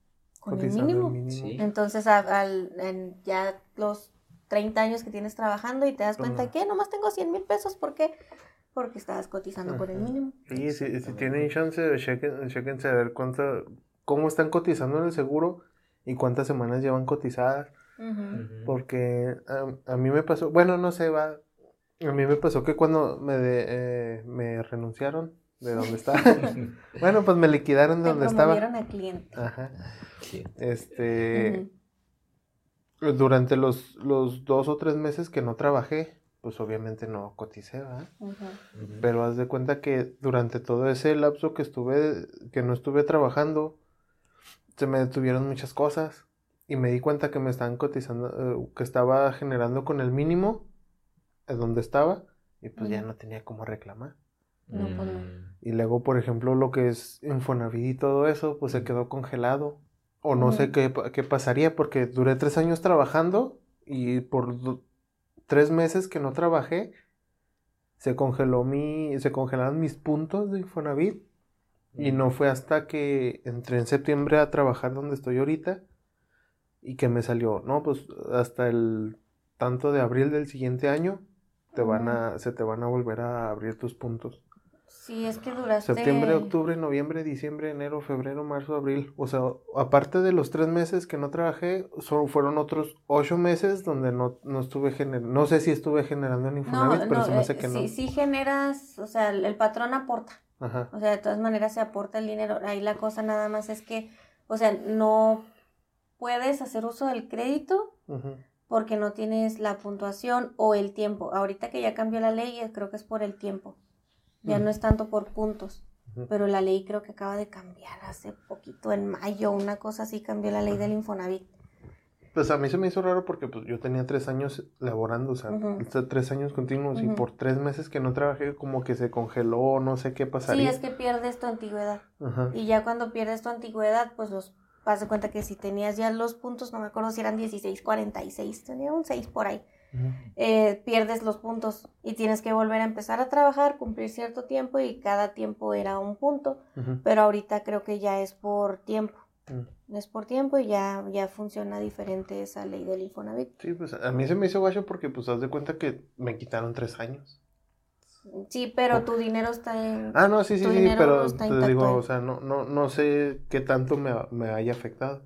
con el mínimo. Entonces, al, en ya los 30 años que tienes trabajando y te das cuenta que nomás tengo 100 mil pesos, ¿por qué? Porque estabas cotizando con el mínimo. Sí, si, si tienen chance, chequen, chequense a ver cuánto, cómo están cotizando en el seguro y cuántas semanas llevan cotizadas. Porque a, mí me pasó, bueno, no sé, va, a mí me pasó que cuando me, eh, me renunciaron, de dónde estaba. bueno, pues me liquidaron de donde estaba. a cliente. Ajá. Este. Durante los, los dos o tres meses que no trabajé, pues obviamente no coticé, ¿verdad? Pero haz de cuenta que durante todo ese lapso que estuve, que no estuve trabajando, se me detuvieron muchas cosas. Y me di cuenta que me estaban cotizando, eh, que estaba generando con el mínimo, en donde estaba, y pues ya no tenía cómo reclamar. No, pues no. Y luego, por ejemplo, lo que es Infonavit y todo eso, pues se quedó congelado. O no sé qué, qué, pasaría, porque duré tres años trabajando y por tres meses que no trabajé, se congeló mi, se congelaron mis puntos de Infonavit. Y no fue hasta que entré en septiembre a trabajar donde estoy ahorita y que me salió, no, pues hasta el tanto de abril del siguiente año te van a, se te van a volver a abrir tus puntos. Sí, es que duraste... Septiembre, octubre, noviembre, diciembre, enero, febrero, marzo, abril. O sea, aparte de los tres meses que no trabajé, solo fueron otros ocho meses donde no, no estuve generando... No sé si estuve generando en Infonavit, pero se me hace eh, que no. Sí, sí generas, o sea, el patrón aporta. Ajá. O sea, de todas maneras se aporta el dinero. Ahí la cosa nada más es que, o sea, no puedes hacer uso del crédito porque no tienes la puntuación o el tiempo. Ahorita que ya cambió la ley, creo que es por el tiempo. Ya no es tanto por puntos, pero la ley creo que acaba de cambiar hace poquito, en mayo, una cosa así cambió la ley del Infonavit. Pues a mí se me hizo raro porque pues yo tenía tres años laborando, o sea, tres años continuos y por tres meses que no trabajé como que se congeló, no sé qué pasaría. Sí, es que pierdes tu antigüedad. Y ya cuando pierdes tu antigüedad, pues los vas de cuenta que si tenías ya los puntos, no me acuerdo si eran 16, 46, tenía un 6 por ahí. Eh, pierdes los puntos y tienes que volver a empezar a trabajar, cumplir cierto tiempo y cada tiempo era un punto, pero ahorita creo que ya es por tiempo. Es por tiempo y ya, ya funciona diferente esa ley del Infonavit. Sí, pues a mí se me hizo guacho porque pues haz de cuenta que me quitaron tres años. Sí, pero tu dinero está en... Ah, no, sí, sí, sí, pero te digo, o sea, no, no, no sé qué tanto me, me haya afectado.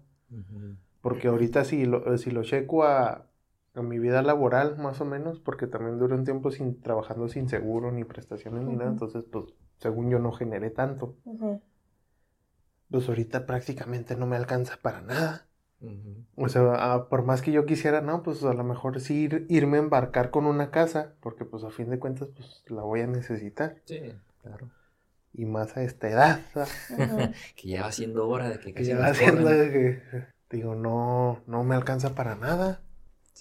Porque ahorita si lo, si lo checo a, mi vida laboral, más o menos, porque también duré un tiempo sin trabajando sin seguro ni prestaciones ni nada, entonces, pues, según yo no generé tanto. Pues ahorita prácticamente no me alcanza para nada. O sea, por más que yo quisiera, no, pues a lo mejor sí irme a embarcar con una casa, porque pues a fin de cuentas, pues la voy a necesitar. Sí, claro. Y más a esta edad. que ya va siendo hora de que... que ya va siendo de que, digo, no, no me alcanza para nada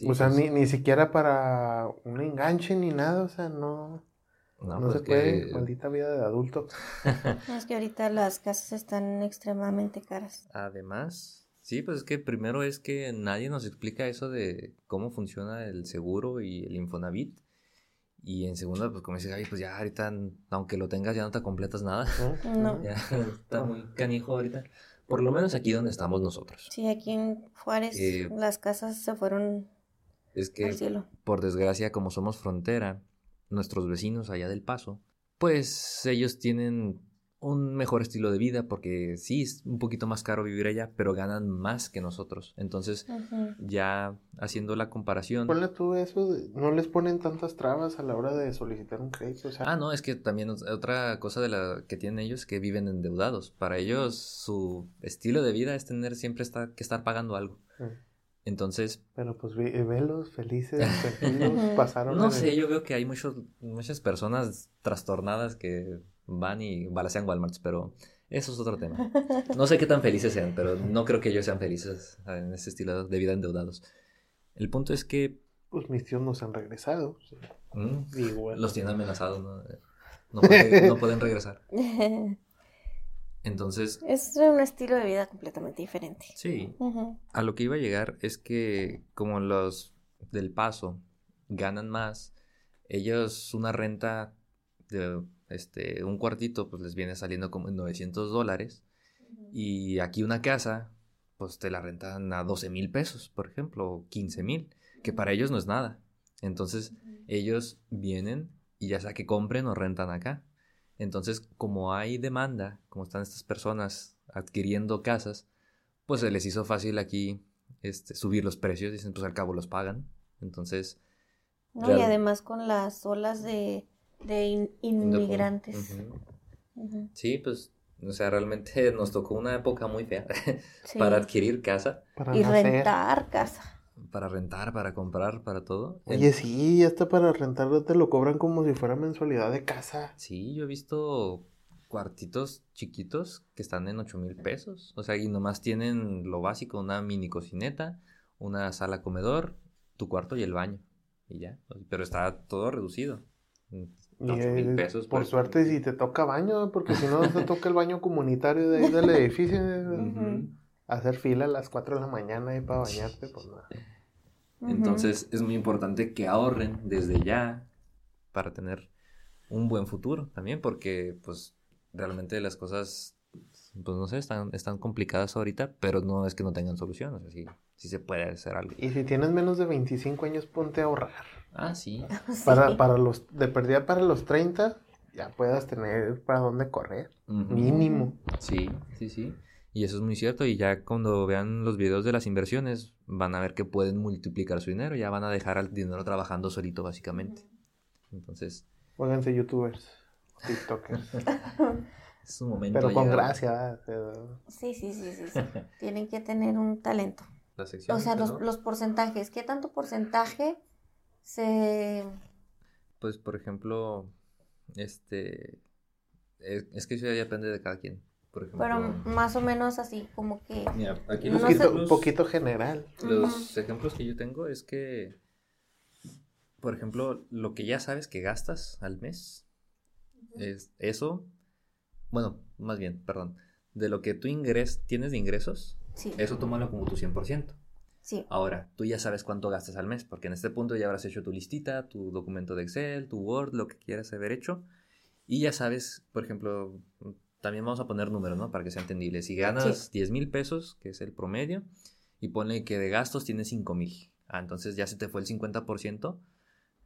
o sea, pues ni, ni siquiera para un enganche ni nada, o sea, no. No, no se pues puede, maldita vida de adulto. es que ahorita las casas están extremadamente caras. Además, sí, pues es que primero es que nadie nos explica eso de cómo funciona el seguro y el Infonavit. Y en segunda, pues como dices, pues ya ahorita, aunque lo tengas, ya no te completas nada. No. ya está muy canijo ahorita. Por lo menos aquí donde estamos nosotros. Sí, aquí en Juárez eh, las casas se fueron es que, por desgracia, como somos frontera, nuestros vecinos allá del paso, pues ellos tienen un mejor estilo de vida porque sí es un poquito más caro vivir allá, pero ganan más que nosotros. Entonces, ya haciendo la comparación. Ponle tú eso, no les ponen tantas trabas a la hora de solicitar un crédito. Ah, no, es que también otra cosa de la que tienen ellos es que viven endeudados. Para ellos, su estilo de vida es tener siempre estar, que estar pagando algo. Entonces. Pero pues velos felices, tranquilos, pasaron. No sé, yo veo que hay muchos, muchas personas trastornadas que van y balacean Walmarts, pero eso es otro tema. No sé qué tan felices sean, pero no creo que ellos sean felices en ese estilo de vida endeudados. El punto es que... Pues mis tíos nos han regresado. Mm, los tienen amenazados, ¿no? No pueden, no pueden regresar. Entonces... Es un estilo de vida completamente diferente. Sí. A lo que iba a llegar es que como los del paso ganan más, ellos una renta de este, un cuartito, pues les viene saliendo como en 900 dólares. Y aquí una casa, pues te la rentan a 12 mil pesos, por ejemplo, o 15 mil, que para ellos no es nada. Entonces, ellos vienen y ya sea que compren o rentan acá. Entonces, como hay demanda, como están estas personas adquiriendo casas, pues se les hizo fácil aquí este, subir los precios, dicen, pues al cabo los pagan. Entonces... No, y además con las olas de de inmigrantes. Sí, pues, o sea, realmente nos tocó una época muy fea para adquirir casa. y rentar casa. Para rentar, para comprar, para todo. Oye, sí, hasta para rentar te lo cobran como si fuera mensualidad de casa. Sí, yo he visto cuartitos chiquitos que están en 8 mil pesos. O sea, y nomás tienen lo básico, una mini cocineta, una sala comedor, tu cuarto y el baño. Y ya. Pero está todo reducido. Y pesos. Por, suerte, si te toca baño, porque si no te toca el baño comunitario de ahí del edificio, hacer fila a las 4 de la mañana y para bañarte, pues nada. Entonces es muy importante que ahorren desde ya para tener un buen futuro también, porque pues realmente las cosas, pues no sé, están, están complicadas ahorita, pero no es que no tengan solución, o sea, sí, sí se puede hacer algo. Y si tienes menos de 25 años, ponte a ahorrar. Ah, sí. Para, para los, de perdida para los 30, ya puedas tener para dónde correr. Mínimo. Sí, sí, sí. Y eso es muy cierto. Y ya cuando vean los videos de las inversiones, van a ver que pueden multiplicar su dinero. Ya van a dejar al dinero trabajando solito, básicamente. Entonces. Pónganse youtubers, tiktokers. es un momento. Pero con gracia. Sí, sí, sí, sí, Tienen que tener un talento. o sea, los, los porcentajes. ¿Qué tanto porcentaje se... Pues, por ejemplo, este... Es, que eso ya depende de cada quien. Por ejemplo, Pero más o menos así, como que... Mira, aquí los un poquito general. Los ejemplos que yo tengo es que, por ejemplo, lo que ya sabes que gastas al mes, es eso, bueno, más bien, perdón, de lo que tú ingres, tienes de ingresos, eso tómalo como tu 100%. Ahora, tú ya sabes cuánto gastas al mes, porque en este punto ya habrás hecho tu listita, tu documento de Excel, tu Word, lo que quieras haber hecho. Y ya sabes, por ejemplo, también vamos a poner números, ¿no? Para que sea entendible. Si ganas 10 mil pesos, que es el promedio, y pone que de gastos tienes 5 mil. Ah, entonces ya se te fue el 50%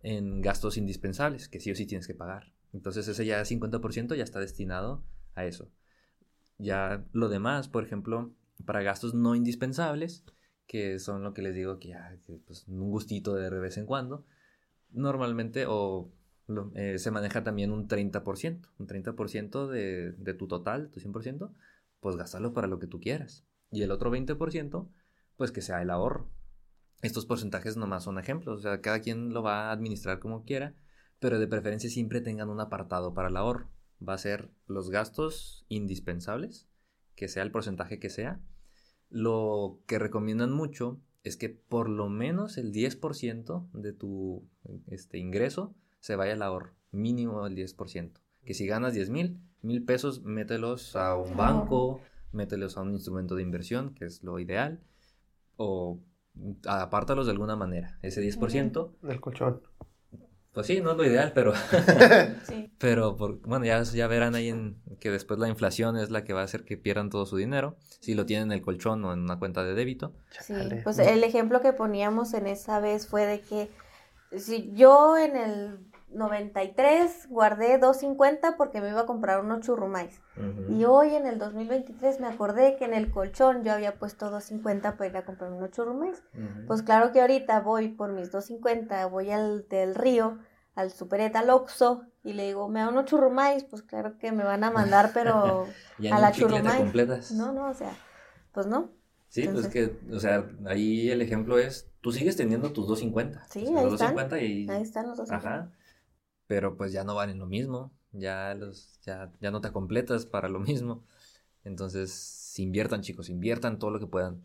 en gastos indispensables, que sí o sí tienes que pagar. Entonces ese ya 50% ya está destinado a eso. Ya lo demás, por ejemplo, para gastos no indispensables, que son lo que les digo que ya, pues, un gustito de vez en cuando, normalmente o eh, se maneja también un 30%, un 30% de, de tu total, tu 100%, pues gastarlo para lo que tú quieras. Y el otro 20%, pues que sea el ahorro. Estos porcentajes nomás son ejemplos, o sea, cada quien lo va a administrar como quiera, pero de preferencia siempre tengan un apartado para el ahorro. Va a ser los gastos indispensables, que sea el porcentaje que sea, lo que recomiendan mucho es que por lo menos el 10% de tu este, ingreso se vaya al ahorro, mínimo el 10%. Que si ganas 10 mil, mil pesos, mételos a un banco, mételos a un instrumento de inversión, que es lo ideal, o apártalos de alguna manera, ese 10%. Del colchón. Pues sí, no es lo ideal, pero. Pero, por, bueno, ya, ya verán ahí en, que después la inflación es la que va a hacer que pierdan todo su dinero, si lo tienen en el colchón o en una cuenta de débito. Sí, pues el ejemplo que poníamos en esa vez fue de que si yo en el 93 guardé 250 porque me iba a comprar unos churrumais. Y hoy en el 2023 me acordé que en el colchón yo había puesto 250 para ir a comprar unos churrumais. Pues claro que ahorita voy por mis 250, voy al del río, al supereta, al Oxxo, y le digo, me da unos churrumais, pues claro que me van a mandar, pero a la churrumais. No, no, o sea, pues no. Sí, pues que, o sea, ahí el ejemplo es, tú sigues teniendo tus 250. Sí, ahí, están. y... ahí están los 250. Ajá pero pues ya no valen lo mismo, ya, los, ya, ya no te completas para lo mismo. Entonces, inviertan chicos, inviertan todo lo que puedan.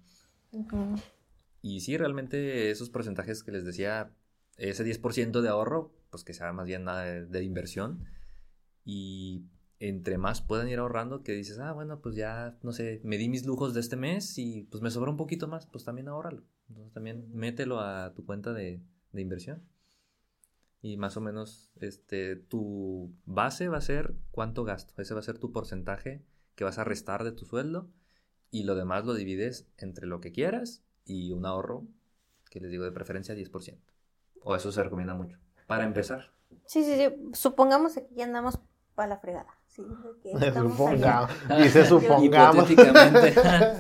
Y sí, realmente esos porcentajes que les decía, ese 10% de ahorro, pues que sea más bien nada de, inversión. Y entre más puedan ir ahorrando, que dices, ah, bueno, pues ya, no sé, me di mis lujos de este mes y pues me sobra un poquito más, pues también ahórralo. Entonces también mételo a tu cuenta de, de inversión y más o menos este, tu base va a ser cuánto gasto. Ese va a ser tu porcentaje que vas a restar de tu sueldo y lo demás lo divides entre lo que quieras y un ahorro, que les digo de preferencia 10%. O eso se recomienda mucho. Para empezar. Sí, sí, sí. Supongamos que ya andamos para la fregada. Sí, supongamos. Dice supongamos.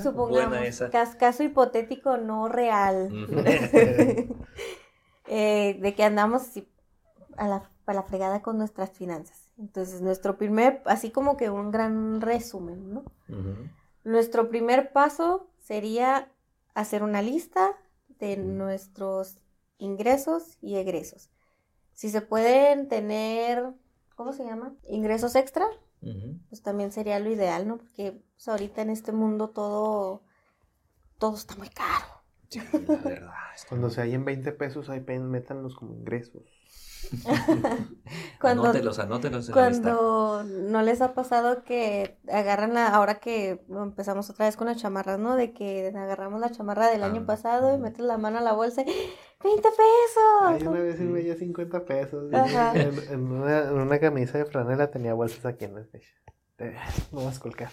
supongamos. Caso hipotético no real. eh, de que andamos a la, a la fregada con nuestras finanzas. Entonces, nuestro primer, así como que un gran resumen, ¿no? Nuestro primer paso sería hacer una lista de nuestros ingresos y egresos. Si se pueden tener, ¿cómo se llama? Ingresos extra, pues también sería lo ideal, ¿no? Porque pues, ahorita en este mundo todo, todo está muy caro. la verdad. Cuando se hay en 20 pesos, ahí métanlos como ingresos. cuando, anótelos, anótelos cuando no les ha pasado que agarran la, ahora que empezamos otra vez con las chamarras, ¿no? De que agarramos la chamarra del año ah, pasado y metes la mano a la bolsa y 20 pesos. una vez me dio 50 pesos. En, una, camisa de franela tenía bolsas aquí en el pecho. No vas a colgar.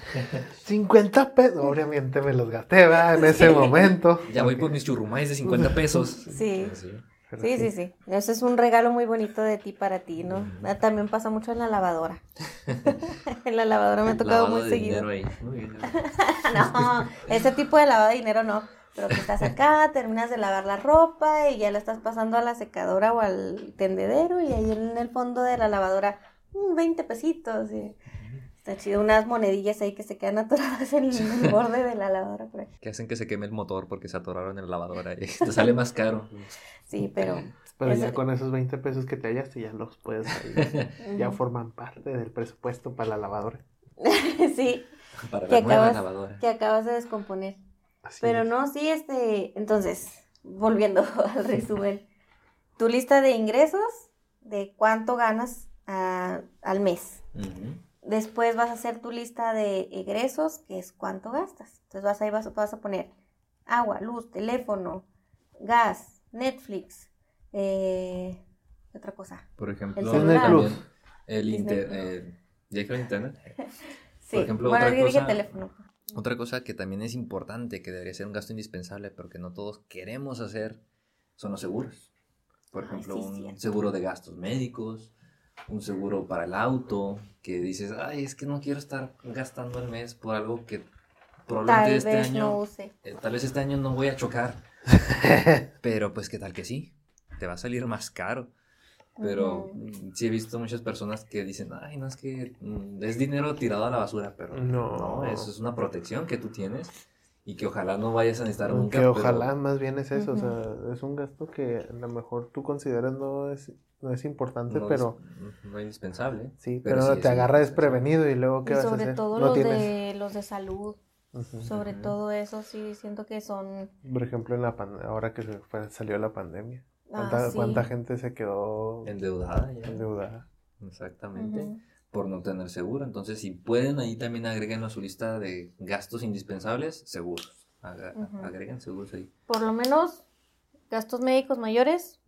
50 pesos. Obviamente me los gasté, ¿verdad? En ese momento. Ya voy por mis churrumais de 50 pesos. sí. sí. Sí, sí, sí. Eso es un regalo muy bonito de ti para ti, ¿no? Ah, también pasa mucho en la lavadora. en la lavadora me ha tocado muy seguido. no, ese tipo de lavado de dinero no. Pero que estás acá, terminas de lavar la ropa y ya la estás pasando a la secadora o al tendedero y ahí en el fondo de la lavadora, 20 mm, pesitos. Y Está chido, unas monedillas ahí que se quedan atoradas en el borde de la lavadora. Que hacen que se queme el motor porque se atoraron en la lavadora y te sale más caro. Sí, pero... Pero ya con esos 20 pesos que te hallaste ya los puedes ya forman parte del presupuesto para la lavadora. sí. Para que la acabas, lavadora. Que acabas de descomponer. pero no, sí, este... Entonces, volviendo al resumen. Tu lista de ingresos, de cuánto ganas ah, al mes. Después vas a hacer tu lista de egresos, que es cuánto gastas. Entonces vas ahí vas, vas a poner agua, luz, teléfono, gas, Netflix, eh, otra cosa. Por ejemplo, el, el, internet. ¿Ya el internet? sí, Por ejemplo, bueno, otra cosa, teléfono. Otra cosa que también es importante, que debería ser un gasto indispensable, pero que no todos queremos hacer, son los seguros. Por ejemplo, un seguro de gastos médicos, un seguro para el auto, que dices, ay, es que no quiero estar gastando el mes por algo que probablemente este año, eh, tal vez este año no voy a chocar, pero pues qué tal que sí, te va a salir más caro. Pero sí he visto muchas personas que dicen, ay, no es que mm, es dinero tirado a la basura, pero no, eso es una protección que tú tienes y que ojalá no vayas a necesitar nunca. Que ojalá más bien es eso, o sea, es un gasto que a lo mejor tú consideras no es no es importante, pero... no es indispensable. Sí, pero, te agarra desprevenido y luego ¿qué vas a hacer? Sobre todo los, de, los de salud. sobre todo eso sí siento que son... Por ejemplo, en la ahora que salió la pandemia. Ah, ¿Cuánta, gente se quedó... Endeudada ya. Endeudada. Exactamente. Por no tener seguro. Entonces, si pueden, ahí también agreguen a su lista de gastos indispensables, seguros. Agreguen seguros ahí. Por lo menos gastos médicos mayores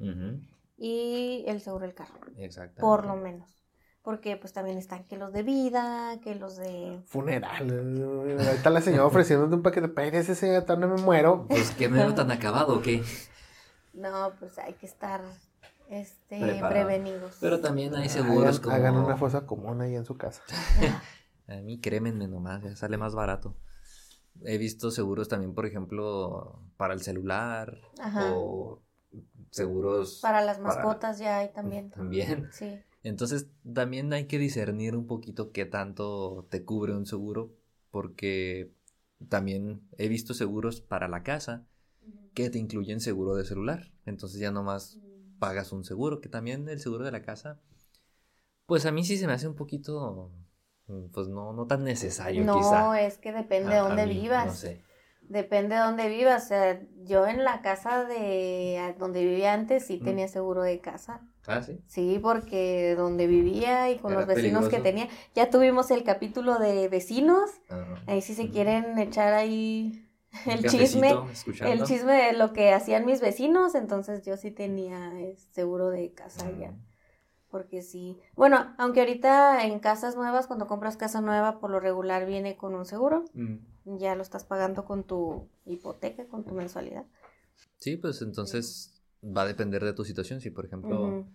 y el seguro del carro. Exactamente. Por lo menos. Porque pues también están que los de vida, que los de... Funeral. Ahí está la señora ofreciéndote un paquete de ese señor, no me muero. Pues qué me tan acabado, ¿o qué? No, pues hay que estar este, prevenidos. Pero también hay seguros Hagan, como... hagan una fosa común ahí en su casa. A mí crémenme nomás, ya sale más barato. He visto seguros también, por ejemplo, para el celular Ajá. o seguros Para las para- mascotas ya hay también. también. Sí. Entonces también hay que discernir un poquito qué tanto te cubre un seguro, porque también he visto seguros para la casa que te incluyen seguro de celular. Entonces ya nomás pagas un seguro, que también el seguro de la casa, pues a mí sí se me hace un poquito, mm, pues no, no tan necesario No, quizá. es que depende A- de dónde mí, vivas. No sé. Depende de dónde vivas. O sea, yo en la casa de donde vivía antes sí Mm. tenía seguro de casa. Ah, sí. Sí, porque donde vivía y con Era los vecinos que tenía, ya tuvimos el capítulo de vecinos. Ahí sí se quieren echar ahí el chisme, escuchando. el chisme de lo que hacían mis vecinos, entonces yo sí tenía eh, seguro de casa ya. Porque sí. Bueno, aunque ahorita en casas nuevas, cuando compras casa nueva, por lo regular viene con un seguro. Mm. Ya lo estás pagando con tu hipoteca, con tu mensualidad. Sí, pues entonces va a depender de tu situación. Si, por ejemplo,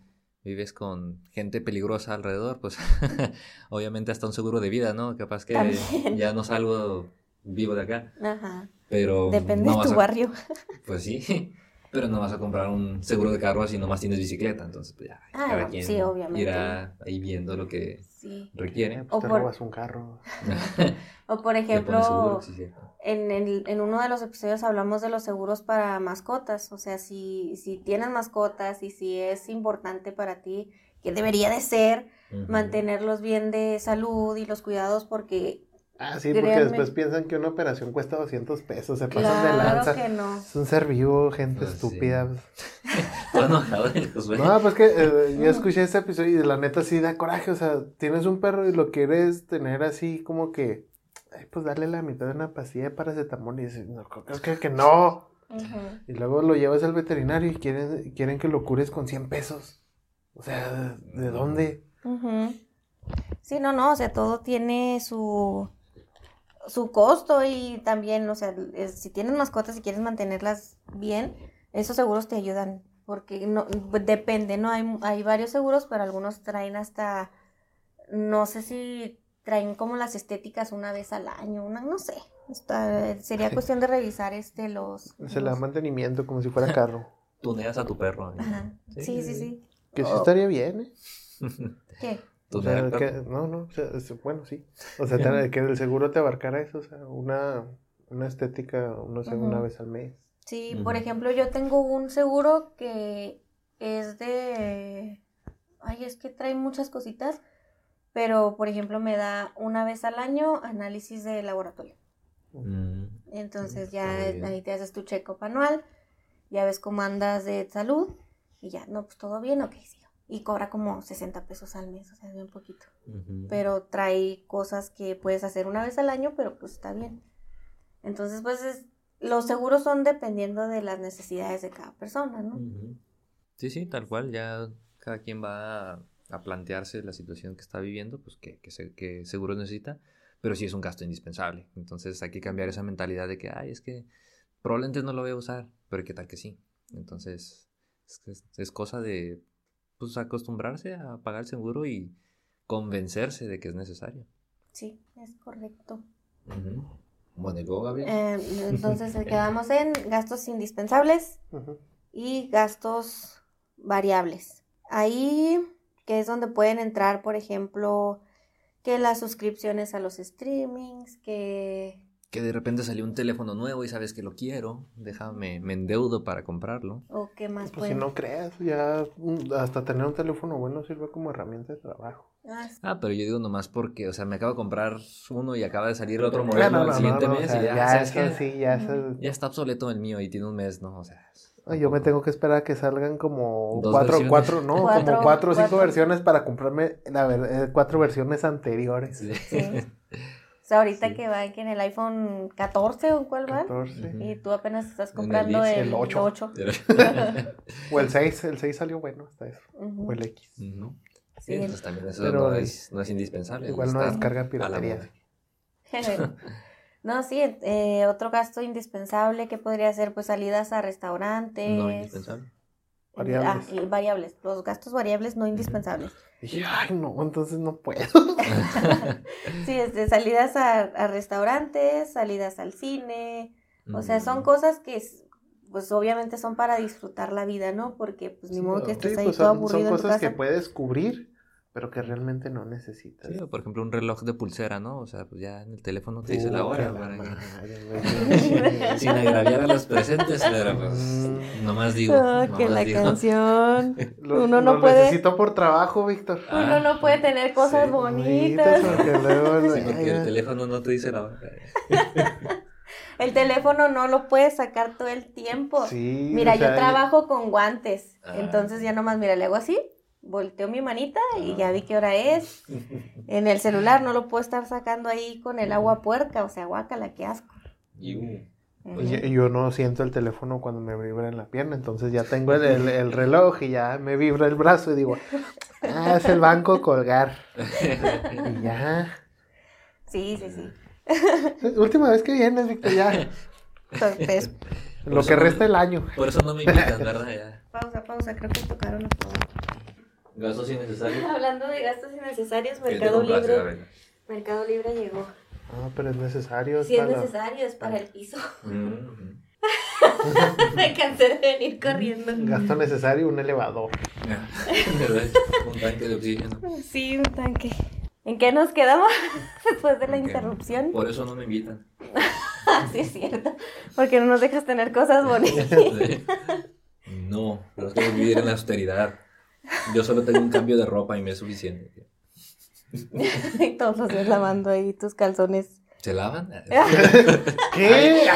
vives con gente peligrosa alrededor, pues obviamente hasta un seguro de vida, ¿no? Capaz que También. ya no salgo vivo de acá, Ajá. pero Depende no de tu a- barrio. Pues sí, pero no vas a comprar un seguro de carro si nomás tienes bicicleta, entonces pues ya, Ah, cada no, quien sí, obviamente. irá ahí viendo lo que Sí. requiere. Pues te O por- robas un carro. O por pones seguro, ejemplo, sí, sí. en, el- en uno de los episodios hablamos de los seguros para mascotas. O sea, si, si tienes mascotas y si es importante para ti, que debería de ser, mantenerlos bien de salud y los cuidados porque Ah, sí, porque después piensan que una operación cuesta 200 pesos. Se pasan de lanza. que no. Es un ser vivo, gente Pues sí. estúpida. El Josué. No, pues que eh, yo escuché ese episodio y la neta sí da coraje. O sea, tienes un perro y lo quieres tener así como que. Ay, pues darle la mitad de una pastilla de paracetamol y dices, no, es que, que no. Y luego lo llevas al veterinario y quieren, quieren que lo cures con 100 pesos. O sea, ¿de dónde? Sí, no, no, o sea, todo tiene su, su costo y también, o sea, es- si tienes mascotas y quieres mantenerlas bien, esos seguros te ayudan, porque no, depende, ¿no? Hay, hay varios seguros, pero algunos traen hasta, no sé si traen como las estéticas una vez al año, una, no sé, está, sería cuestión de revisar este, los... Se le da los- mantenimiento como si fuera carro. Tuneas a tu perro. Ajá. Sí, sí, sí. Que sí Oh. estaría bien, ¿eh? ¿Qué? O sea, que, no, no, o sea, es- bueno, sí. O sea, te- que el seguro te abarcara eso, o sea, una, una estética, no sé, una vez al mes. Sí, por ejemplo, yo tengo un seguro que es de... Ay, es que trae muchas cositas, pero por ejemplo me da una vez al año análisis de laboratorio. Mm. Entonces Mm, ya ahí te haces tu check-up anual, ya ves cómo andas de salud y ya, no, pues todo bien, ok, sí. Y cobra como 60 pesos al mes, o sea, es bien poquito. Pero trae cosas que puedes hacer una vez al año, pero pues está bien. Entonces, pues es- los seguros son dependiendo de las necesidades de cada persona, ¿no? Sí, sí, tal cual, ya cada quien va a, a plantearse la situación que está viviendo, pues que, que, se- que seguro necesita, pero sí es un gasto indispensable. Entonces hay que cambiar esa mentalidad de que, ay, es que probablemente no lo voy a usar, pero qué tal que sí. Entonces es, es- es cosa de pues acostumbrarse a pagar el seguro y convencerse de que es necesario. Sí, es correcto. Bueno, y luego, Gabriel. Eh, entonces quedamos en gastos indispensables y gastos variables. Ahí, que es donde pueden entrar, por ejemplo, que las suscripciones a los streamings, que... Que de repente salió un teléfono nuevo y sabes que lo quiero, déjame, me endeudo para comprarlo. o qué más Pues si pueden... no creas, ya mm, hasta tener un teléfono bueno sirve como herramienta de trabajo. Ah, sí. Ah, pero yo digo nomás porque, o sea, me acabo de comprar uno y acaba de salir otro modelo no, el no, siguiente no, no, mes o sea, y ya, ya ¿sabes eso qué? sí, ya eso- Ya está obsoleto el mío y tiene un mes, ¿no? O sea, es- yo me tengo que esperar a que salgan como cuatro, versiones. cuatro, no, Cuatro- como cuatro o cinco cuatro. versiones para comprarme la ver- eh, cuatro versiones anteriores. Sí. Sí. O sea, ahorita Sí. que va que en el iPhone 14 o en cuál va. 14. Ujú. Y tú apenas estás el comprando el, el ocho. 8. O el 6, el 6 salió bueno hasta eso. Ujú. O el X. Ujú. Sí. Sí, pues también eso Pero- no, es, no es indispensable. Igual no descarga piratería. no, sí, eh, otro gasto indispensable que podría ser pues salidas a restaurantes. No indispensable. Variables. Ah, y variables, los gastos variables no indispensables. Y ay, no, entonces no puedo. sí, es de salidas a, a restaurantes, salidas al cine, o sea, son cosas que es- pues obviamente son para disfrutar la vida, ¿no? Porque pues ni Sí, modo que estés Sí, ahí pues todo son, aburrido son en tu cosas que puedes cubrir, pero que realmente no necesitas. Sí, o por ejemplo un reloj de pulsera, ¿no? O sea, pues ya en el teléfono te dice Uh, la hora. que la para que-. Sin agraviar a los presentes, pero pues Mm. nomás digo. Que nomás la digo. canción. Lo, Uno no lo puede- necesito por trabajo, Víctor. Ah, Uno no puede tener cosas sí, bonitas. porque luego, Sí, porque el teléfono no te dice la hora. El teléfono no lo puedes sacar todo el tiempo. Sí, Mira, o sea, yo trabajo con guantes, Ah. entonces ya nomás, mira, le hago así, volteo mi manita y ya vi qué hora es. En el celular no lo puedo estar sacando ahí con el agua puerca, o sea, guácala, qué asco. Y, uh, yo no siento el teléfono cuando me vibra en la pierna, entonces ya tengo el, el- el reloj y ya me vibra el brazo y digo, ah, es el banco colgar. Y ya. Sí, sí, sí. Última vez que vienes, Víctor, ya. Entonces, Lo que resta el año. Por eso no me invitan, ¿verdad? Ya. pausa, pausa, creo que tocaron los todos. Gastos innecesarios. Hablando de gastos innecesarios, ¿Qué te Mercado Libre? Mercado Libre llegó. Ah, pero es necesario. Si es para- necesario, es para el piso. Mm, Me cansé de venir corriendo. Gasto necesario, un elevador. ¿Verdad? Un tanque de oxígeno. Sí, un tanque. ¿En qué nos quedamos después de la interrupción? Por eso no me invitan. Sí, es cierto. Porque no nos dejas tener cosas bonitas. Sí. No, pero es que vivir en la austeridad. Yo solo tengo un cambio de ropa y me es suficiente. y todos los días lavando ahí tus calzones. ¿Se lavan? ¿Qué?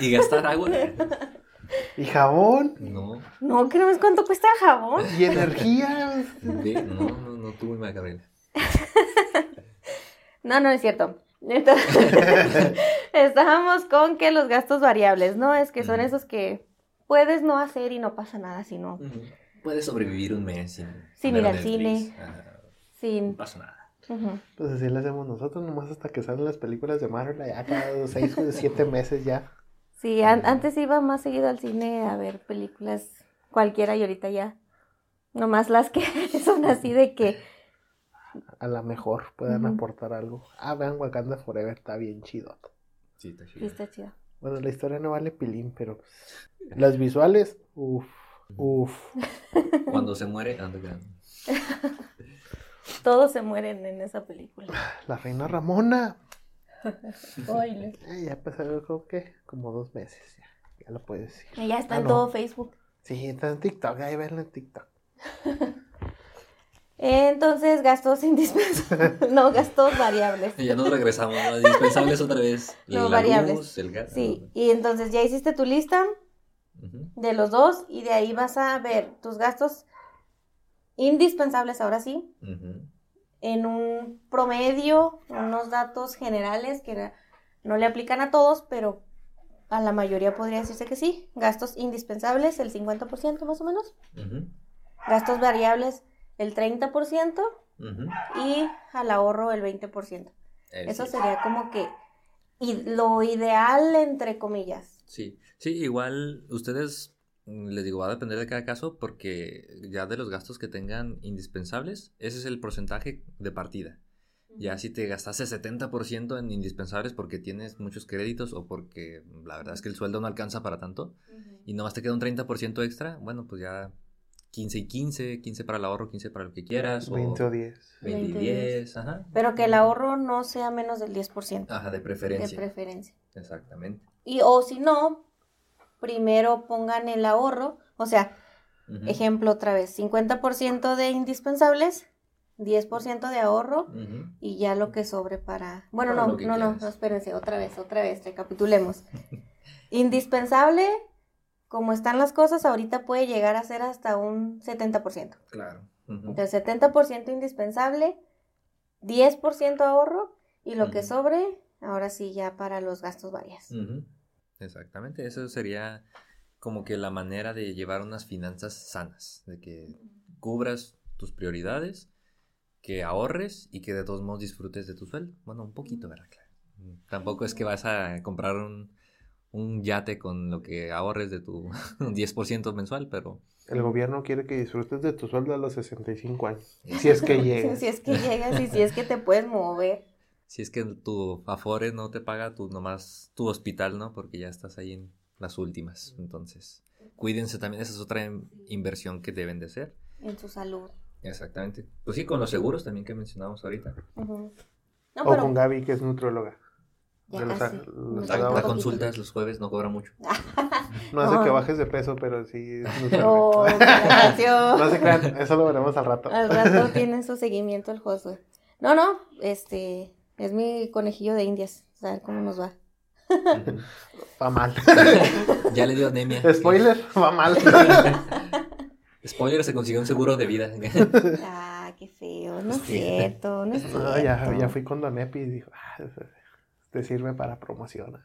¿Y gastar agua? ¿Y jabón? No, No, que no ves cuánto cuesta el jabón. ¿Y energía? ve, no, no, no tuve más Gabriela. No, no es cierto. Entonces, estábamos con que los gastos variables, ¿no? Es que son esos que puedes no hacer y no pasa nada si no. Puedes sobrevivir un mes sin, Sin ir al Netflix. cine. Ah, no Sin. pasa nada. Ujú. Pues así lo hacemos nosotros, nomás hasta que salen las películas de Marvel, ya cada seis o siete meses ya. Sí, an- antes iba más seguido al cine a ver películas cualquiera y ahorita ya. Nomás las que son así de que. A lo mejor puedan aportar algo. Ah, vean Wakanda Forever, está bien chido. Sí, está Sí, chido. está chido. Bueno, la historia no vale pilín, pero las visuales, uff, uff. Cuando se muere, anda quedando. Todos se mueren en esa película. La reina Ramona. Oile. Eh, ya pasaron como que como dos meses, ya, ya lo puedes decir. Y ya está Ah, en no. todo Facebook. Sí, está en TikTok, ahí verla en TikTok. Entonces, gastos indispensables. no, gastos variables. Y ya nos regresamos, ¿no? Indispensables otra vez. No, la variables. luz, el gas. Sí, y entonces ya hiciste tu lista De los dos y de ahí vas a ver tus gastos indispensables ahora sí, en un promedio, unos datos generales que no le aplican a todos, pero a la mayoría podría decirse que sí. Gastos indispensables, el 50% más o menos. Gastos variables, el 30%. Ujú. Y al ahorro, el 20%. Eh, Eso sería como que y lo ideal, entre comillas. Sí, sí, igual ustedes, mm, les digo, va a depender de cada caso porque ya de los gastos que tengan indispensables, ese es el porcentaje de partida. Ya si te gastaste 70% en indispensables porque tienes muchos créditos o porque la verdad es que el sueldo no alcanza para tanto y nomás te queda un 30% extra, bueno, pues ya 15 y 15, 15 para el ahorro, 15 para lo que quieras o 20 o 10. 20 y 20 y 10, ajá. Pero que el ahorro no sea menos del 10% Ajá, de de preferencia. preferencia. Exactamente. Y o si no, primero pongan el ahorro, o sea, ejemplo otra vez, 50% de indispensables, 10% de ahorro y ya lo que sobre para... Bueno, Para no, no, no, no, espérense, otra vez, otra vez, recapitulemos. Indispensable, como están las cosas, ahorita puede llegar a ser hasta un 70%. Claro. Ujú. Entonces, 70% indispensable, 10% ahorro y lo que sobre, ahora sí ya para los gastos varias. Ujú. Exactamente, eso sería como que la manera de llevar unas finanzas sanas, de que cubras tus prioridades, que ahorres y que de todos modos disfrutes de tu sueldo. Bueno, un poquito, ¿verdad? Claro. Tampoco es que vas a comprar un, un yate con lo que ahorres de tu 10% mensual, pero... El gobierno quiere que disfrutes de tu sueldo a los 65 años. Si es que llegas. si es que llegas y si es que te puedes mover. Si es que tu Afore no te paga tu nomás tu hospital, ¿no? Porque ya estás ahí en las últimas. Entonces, cuídense también, esa es otra inversión que deben de hacer. En su salud. Exactamente. Pues sí, con los seguros también que mencionamos ahorita. o con Gaby, que es nutróloga. Ya casi. la, consultas los jueves no cobra mucho. no hace que bajes de peso, pero sí No, no se crean, eso lo veremos al rato. Al rato tiene su seguimiento el Josué. No, no, este es mi conejillo de indias. A ver cómo nos va. va mal. ya le dio anemia. Spoiler, va mal. Spoiler, se consiguió un seguro de vida. ah, qué feo. No es cierto, no es cierto. No, ya, ya fui con Don Epi y dijo, ah, te sirve para promocionar.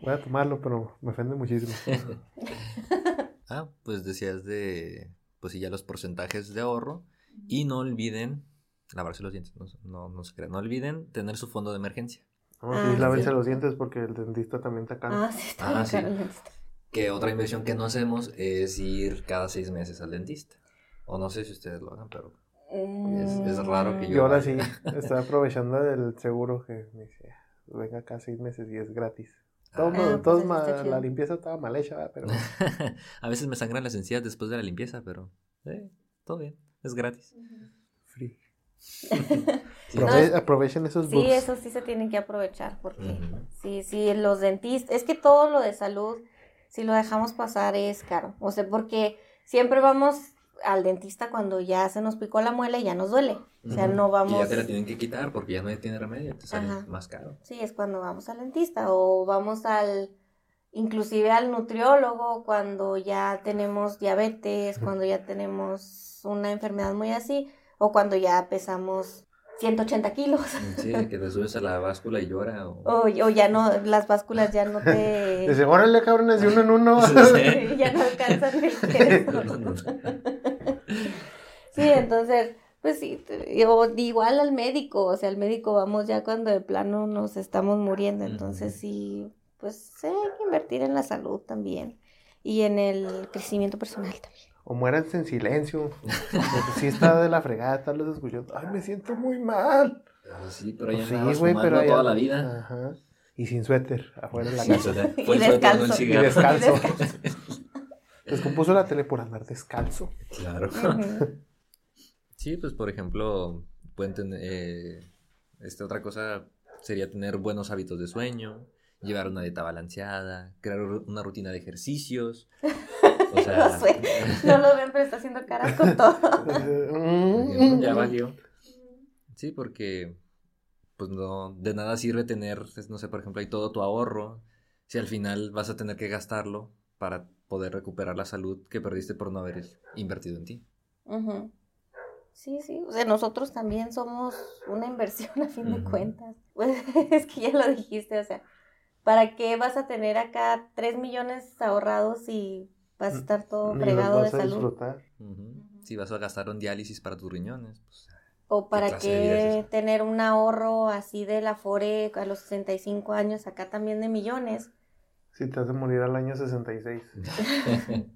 Voy a tomarlo, pero me ofende muchísimo. ah, pues decías de, pues sí, ya los porcentajes de ahorro. Y no olviden lavarse los dientes, no, no, se crean. No olviden tener su fondo de emergencia. No, sí, ah, lávense los dientes porque el dentista también está caro. Ah, sí, está ah, sí. el dentista. Que otra inversión que no hacemos es ir cada seis meses al dentista. O no sé si ustedes lo hagan, pero es, raro que yo. Y ahora sí, estoy aprovechando del seguro que me dice, venga cada seis meses y es gratis. Todo, ah, pues la limpieza estaba mal hecha, pero... a veces me sangran las encías después de la limpieza, pero eh, todo bien, es gratis. Aprovechen esos bugs. Sí, eso sí se tienen que aprovechar, porque sí, sí, los dentistas, es que todo lo de salud, si lo dejamos pasar es caro, o sea, porque siempre vamos al dentista cuando ya se nos picó la muela y ya nos duele. O sea, no vamos... Y ya te la tienen que quitar porque ya no tiene remedio, te sale más caro. Sí, es cuando vamos al dentista o vamos al... Inclusive al nutriólogo cuando ya tenemos diabetes, cuando ya tenemos una enfermedad muy así, o cuando ya pesamos 180 kilos. Sí, que te subes a la báscula y llora. O... O, ya no, las básculas ya no te... Dice, órale cabrones, de uno en uno. Sí, ya no alcanzan el peso. sí, entonces, pues sí, igual al médico, o sea, al médico vamos ya cuando de plano nos estamos muriendo, entonces sí, pues hay que invertir en la salud también y en el crecimiento personal también o muéranse en silencio. si está de la fregada, tal vez escuchando, ay, me siento muy mal. Ah, sí, pero ya pues sí, güey, pero toda la vida. Ajá. Y sin suéter, afuera de la casa. y, descalzo. y descalzo. Descompuso la tele por andar descalzo. Claro. sí, pues por ejemplo, pueden tener, eh, esta otra cosa sería tener buenos hábitos de sueño, llevar una dieta balanceada, crear una rutina de ejercicios. O sea, no sé, no lo ven, pero está haciendo caras con todo. ya valió. Sí, porque pues no, de nada sirve tener, no sé, por ejemplo, ahí todo tu ahorro, si al final vas a tener que gastarlo para poder recuperar la salud que perdiste por no haber invertido en ti. Sí, sí, o sea, nosotros también somos una inversión a fin de cuentas. Pues, es que ya lo dijiste, o sea, ¿para qué vas a tener acá 3 millones ahorrados y vas a estar todo fregado de salud? Si vas a gastar un diálisis para tus riñones, pues, O para qué tener un ahorro así de la FORE a los 65 años, acá también de millones. Si te vas a morir al año 66.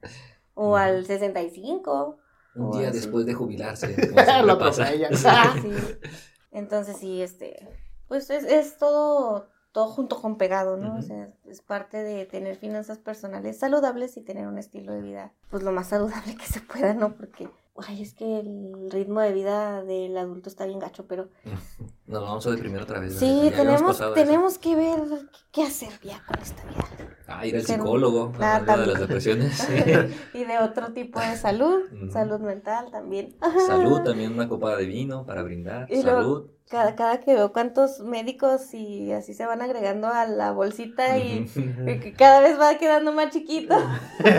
o al 65. Un día después de jubilarse. Lo pasa ella. Entonces sí, este, pues es, es todo todo junto con pegado, ¿no? O sea, es parte de tener finanzas personales saludables y tener un estilo de vida, pues lo más saludable que se pueda, ¿no? Porque, ay, es que el ritmo de vida del adulto está bien gacho, pero... Nos vamos a deprimir otra vez. Sí, tenemos, tenemos que ver qué hacer ya con esta vida. Ah, ir al psicólogo, ah, de las depresiones. y de otro tipo de salud, salud mental también. Salud, también una copa de vino para brindar, salud. cada, cada que veo cuántos médicos y así se van agregando a la bolsita y, que cada vez va quedando más chiquito.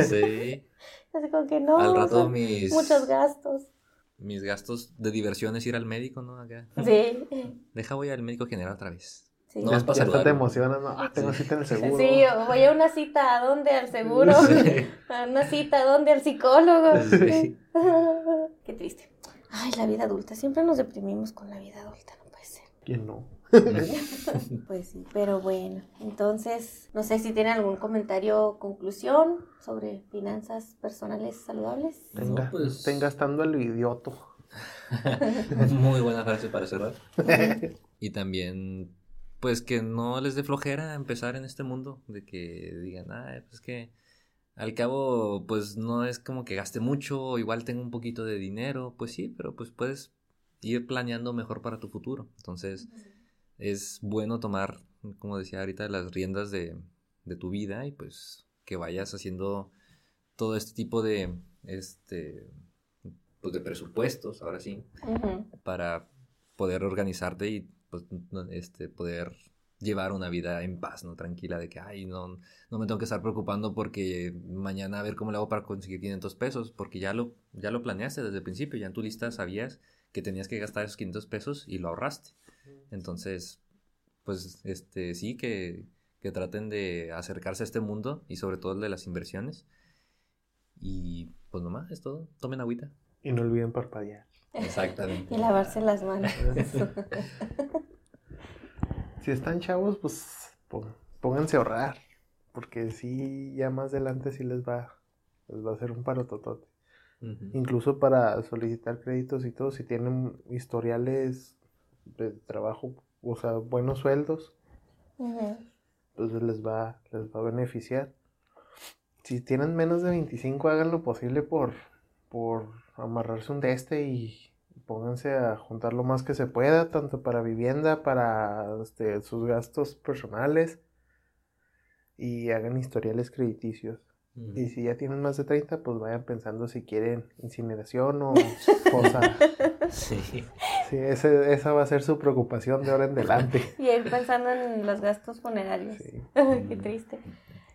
sí. Así como que no, Al rato mis... muchos gastos. Mis gastos de diversión es ir al médico, ¿no? Acá. Sí. Deja voy al médico general otra vez. No, ya, ya te emocionas, ¿no? Ah, tengo cita en el seguro. Sí, voy a una cita, ¿a dónde? Al seguro. A una cita, ¿a dónde? Al psicólogo. Sí. Qué triste. Ay, la vida adulta. Siempre nos deprimimos con la vida adulta, no puede ser. ¿Quién no? pues sí, pero bueno, entonces, no sé si tienen algún comentario, conclusión sobre finanzas personales saludables. Tenga, pues- estén gastando el idioto. Muy buena frase para cerrar. y también, pues que no les dé flojera empezar en este mundo, de que digan, ah, pues que al cabo, pues no es como que gaste mucho, o igual tengo un poquito de dinero, pues sí, pero pues puedes ir planeando mejor para tu futuro. Entonces, es bueno tomar, como decía ahorita, las riendas de, de tu vida y pues que vayas haciendo todo este tipo de, este, pues de presupuestos, ahora sí, para poder organizarte y pues, este, poder llevar una vida en paz, ¿no? Tranquila, de que, ay, no, no me tengo que estar preocupando porque mañana a ver cómo le hago para conseguir 500 pesos, porque ya lo, ya lo planeaste desde el principio, ya en tu lista sabías que tenías que gastar esos 500 pesos y lo ahorraste. Entonces, pues, este, sí, que, que traten de acercarse a este mundo y sobre todo el de las inversiones. Y pues nomás, es todo. Tomen agüita. Y no olviden parpadear. Exactamente. Y lavarse las manos. Si están chavos, pues pó- pónganse a ahorrar. Porque sí, ya más adelante sí les va, les va a hacer un paro totote. Ujú. Incluso para solicitar créditos y todo, si tienen historiales de trabajo, o sea, buenos sueldos, Ujú. pues les va, les va a beneficiar. Si tienen menos de 25, hagan lo posible por, por amarrarse un de este y pónganse a juntar lo más que se pueda, tanto para vivienda, para este, sus gastos personales y hagan historiales crediticios. Y si ya tienen más de 30, pues vayan pensando si quieren incineración o cosa. Sí. Sí, ese- esa va a ser su preocupación de ahora en adelante. Y ir pensando en los gastos funerarios. Sí. Qué triste.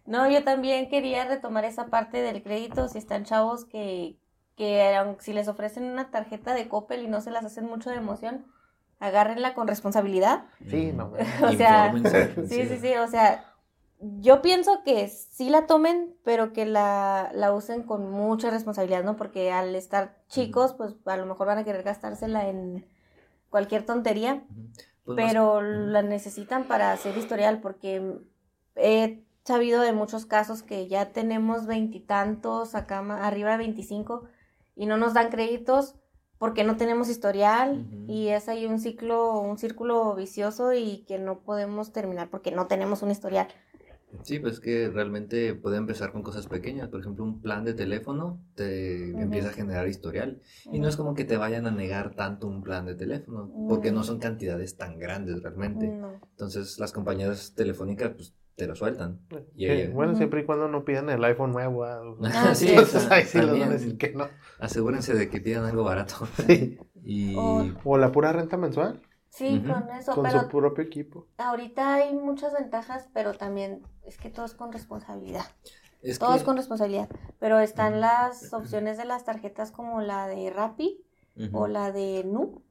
No, yo también quería retomar esa parte del crédito. Si están chavos que, que si les ofrecen una tarjeta de Coppel y no se las hacen mucho de emoción, agárrenla con responsabilidad. Sí, no. O sea. Sí, sí, sí, o sea, yo pienso que sí la tomen, pero que la, la usen con mucha responsabilidad, ¿no? Porque al estar chicos, pues a lo mejor van a querer gastársela en cualquier tontería. Pues pero la necesitan para hacer historial, porque he sabido de muchos casos que ya tenemos veintitantos, acá arriba de 25, y no nos dan créditos porque no tenemos historial y es ahí un ciclo, un círculo vicioso y que no podemos terminar porque no tenemos un historial. Sí, pues que realmente puede empezar con cosas pequeñas. Por ejemplo, un plan de teléfono te empieza a generar historial. Y no es como que te vayan a negar tanto un plan de teléfono, porque no son cantidades tan grandes realmente. Entonces las compañías telefónicas pues te lo sueltan. Y Sí, ahí- bueno, siempre y cuando no pidan el iPhone nuevo. ah, Ah, sí, Entonces ahí sí les van también. a decir que no. Asegúrense de que pidan algo barato. Sí. Y O- O la pura renta mensual, Sí, con eso, con pero su propio equipo. ahorita hay muchas ventajas, pero también es que todo es con responsabilidad. es Todo que- es con responsabilidad. Pero están las opciones de las tarjetas como la de Rappi o la de Nu.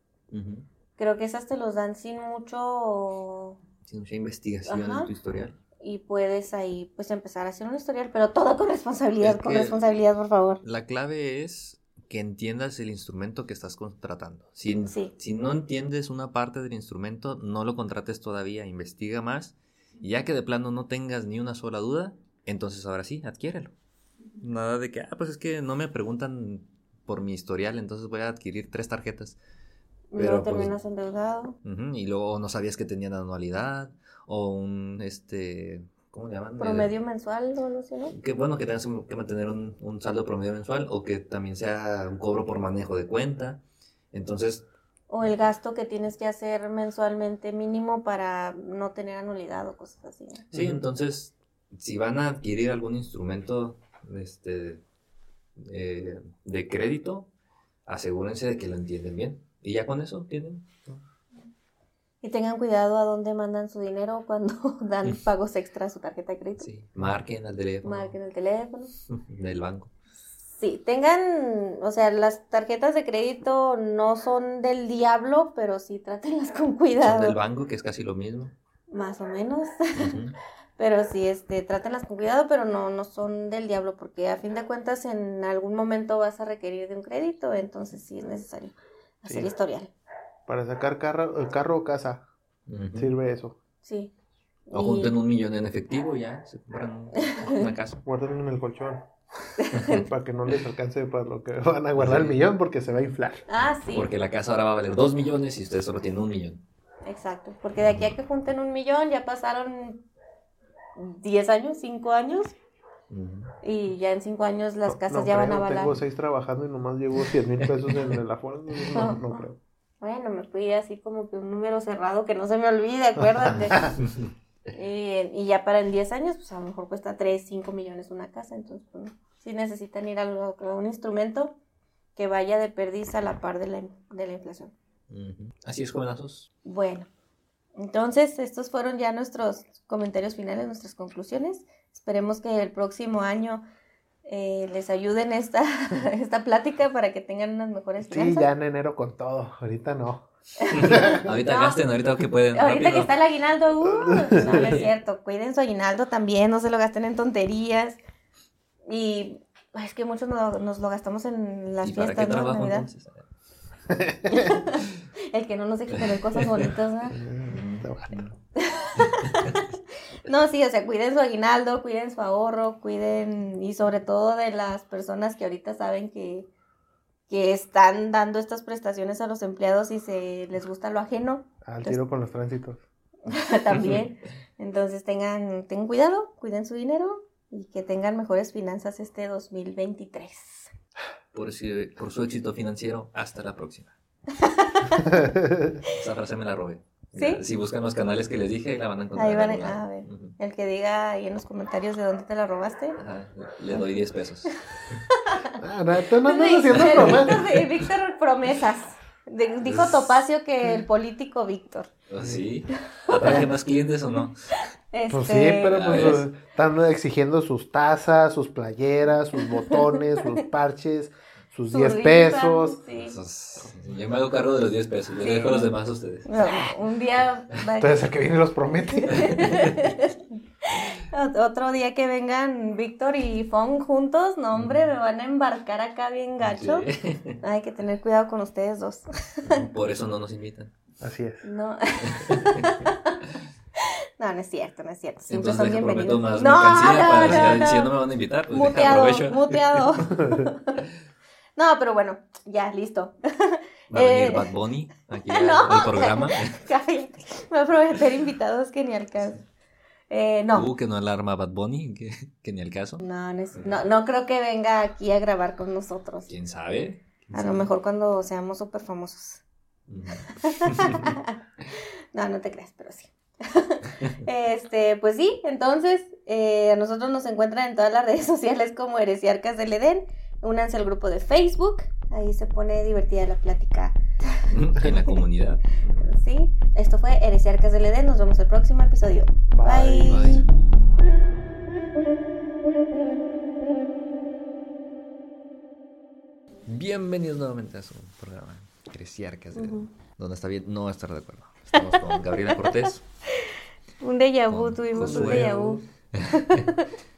Creo que esas te los dan sin mucho Sí, mucha investigación Ajá. en tu historial. y puedes ahí pues empezar a hacer un historial, pero todo con responsabilidad, Es con responsabilidad, por favor. La clave es que entiendas el instrumento que estás contratando. Si, Sí. si no entiendes una parte del instrumento, no lo contrates todavía, investiga más. Y ya que de plano no tengas ni una sola duda, entonces ahora sí, adquiérelo. Nada de que, ah, pues es que no me preguntan por mi historial, entonces voy a adquirir tres tarjetas. Y Pero, luego pues, terminas endeudado. Y luego no sabías que tenían anualidad o un, este, ¿cómo le llaman? Promedio mensual o no sé, ¿no? Que bueno que tengas que mantener un, un saldo promedio mensual o que también sea un cobro por manejo de cuenta. Entonces, O el gasto que tienes que hacer mensualmente mínimo para no tener anualidad o cosas así. ¿no? sí, entonces, si van a adquirir algún instrumento este, eh, de crédito, asegúrense de que lo entienden bien. Y ya con eso tienen. Y tengan cuidado a dónde mandan su dinero cuando dan pagos extra a su tarjeta de crédito. Sí, marquen al teléfono Marquen el teléfono. del banco. Sí, tengan, o sea, las tarjetas de crédito no son del diablo, pero sí trátenlas con Son cuidado. del banco, que es casi lo mismo. Más o menos. Pero sí, este, trátenlas con cuidado, pero no, no son del diablo, porque a fin de cuentas en algún momento vas a requerir de un crédito, entonces sí es necesario hacer Sí. historial. Para sacar carro, el carro o casa. Sirve eso. Sí. O Y- junten un millón en efectivo y ya se compran una casa. Guárdenlo en el colchón. para que no les alcance para lo que van a guardar el millón porque se va a inflar. Ah, sí. Porque la casa ahora va a valer dos millones y ustedes solo tienen un millón. Exacto. Porque de aquí a que junten un millón ya pasaron 10 años, 5 años. Y ya en 5 años las No- casas no ya van a valer. Tengo seis trabajando y nomás llevo 100 mil pesos en el aforo. No, no creo. Bueno, me fui así como que un número cerrado que no se me olvide, acuérdate. y, y ya para en 10 años, pues a lo mejor cuesta 3, 5 millones una casa. Entonces, pues, no. sí necesitan ir a, lo- a un instrumento que vaya de perdiz a la par de la, de la inflación. Así es, jovenazos. Bueno, entonces estos fueron ya nuestros comentarios finales, nuestras conclusiones. Esperemos que el próximo año eh, les ayuden esta, esta plática para que tengan unas mejores Sí, finanzas. ya en enero con todo. Ahorita no. ahorita No. gasten, ahorita que pueden. Ahorita rápido. que está el aguinaldo, uh, no, no es cierto, cuiden su aguinaldo también, no se lo gasten en tonterías. Y es que muchos nos, nos lo gastamos en las ¿Y para fiestas, ¿no? Navidad. entonces? El que no nos deje tener cosas bonitas, ¿no? No, sí, o sea, cuiden su aguinaldo, cuiden su ahorro, cuiden y sobre todo de las personas que ahorita saben que, que están dando estas prestaciones a los empleados y se les gusta lo ajeno Al tiro con los tránsitos. también. Entonces tengan, tengan cuidado, cuiden su dinero y que tengan mejores finanzas este 2023. Por, si- por su éxito financiero, hasta la próxima. Esa frase me la robé. ¿Sí? Si buscan los canales que les dije, la van a encontrar. Ahí van a- en algún lado. a ver. Ujú. El que diga ahí en los comentarios de dónde te la robaste. Ajá, Le doy 10 pesos. Ah, no, tú no andas Sí, haciendo el promesas. Víctor, de- Víctor promesas. De- dijo Topacio que el político Víctor. ¿O ¿Sí? ¿Atraje más clientes o no? Pues sí, Este, pero pues están exigiendo sus tazas, sus playeras, sus botones, sus parches, sus su 10 rifa, pesos. sí. Esos- Yo me hago cargo de los 10 pesos. Les Sí. dejo los demás a ustedes. No, un día Entonces el que viene los promete. otro día que vengan Víctor y Fong juntos, no hombre, me van a embarcar acá bien gacho. Sí. Hay que tener cuidado con ustedes dos. Por eso no nos invitan. Así es. No. No, no es cierto, no es cierto. Siempre Entonces son bienvenidos. más no, no, para no, si, no. si no me van a invitar, pues deja, muteado, aprovecho. muteado. No, pero ya, listo. Va a venir Eh, Bad Bunny aquí no. al programa. Cállate. Me voy a prometer invitados que ni al caso. Eh, no. Uh, que no alarma Bad Bunny, que, que ni al caso. No, no, es- no, no creo que venga aquí a grabar con nosotros. ¿Quién sabe? ¿Quién A lo mejor cuando seamos súper famosos. No, no te creas, pero sí. este, pues sí, entonces eh, a nosotros nos encuentran en todas las redes sociales como Heresiarcas del Edén. Únanse al grupo de Facebook, ahí se pone divertida la plática. En la comunidad. Sí, esto fue Heresiarcas del Edén. Nos vemos el próximo episodio. Bye. Bye. Bienvenidos nuevamente a su programa Creciarcas, de- Ujú. donde está bien no estar de acuerdo. Estamos con Gabriela Cortés. Un déjà vu, tuvimos un déjà vu.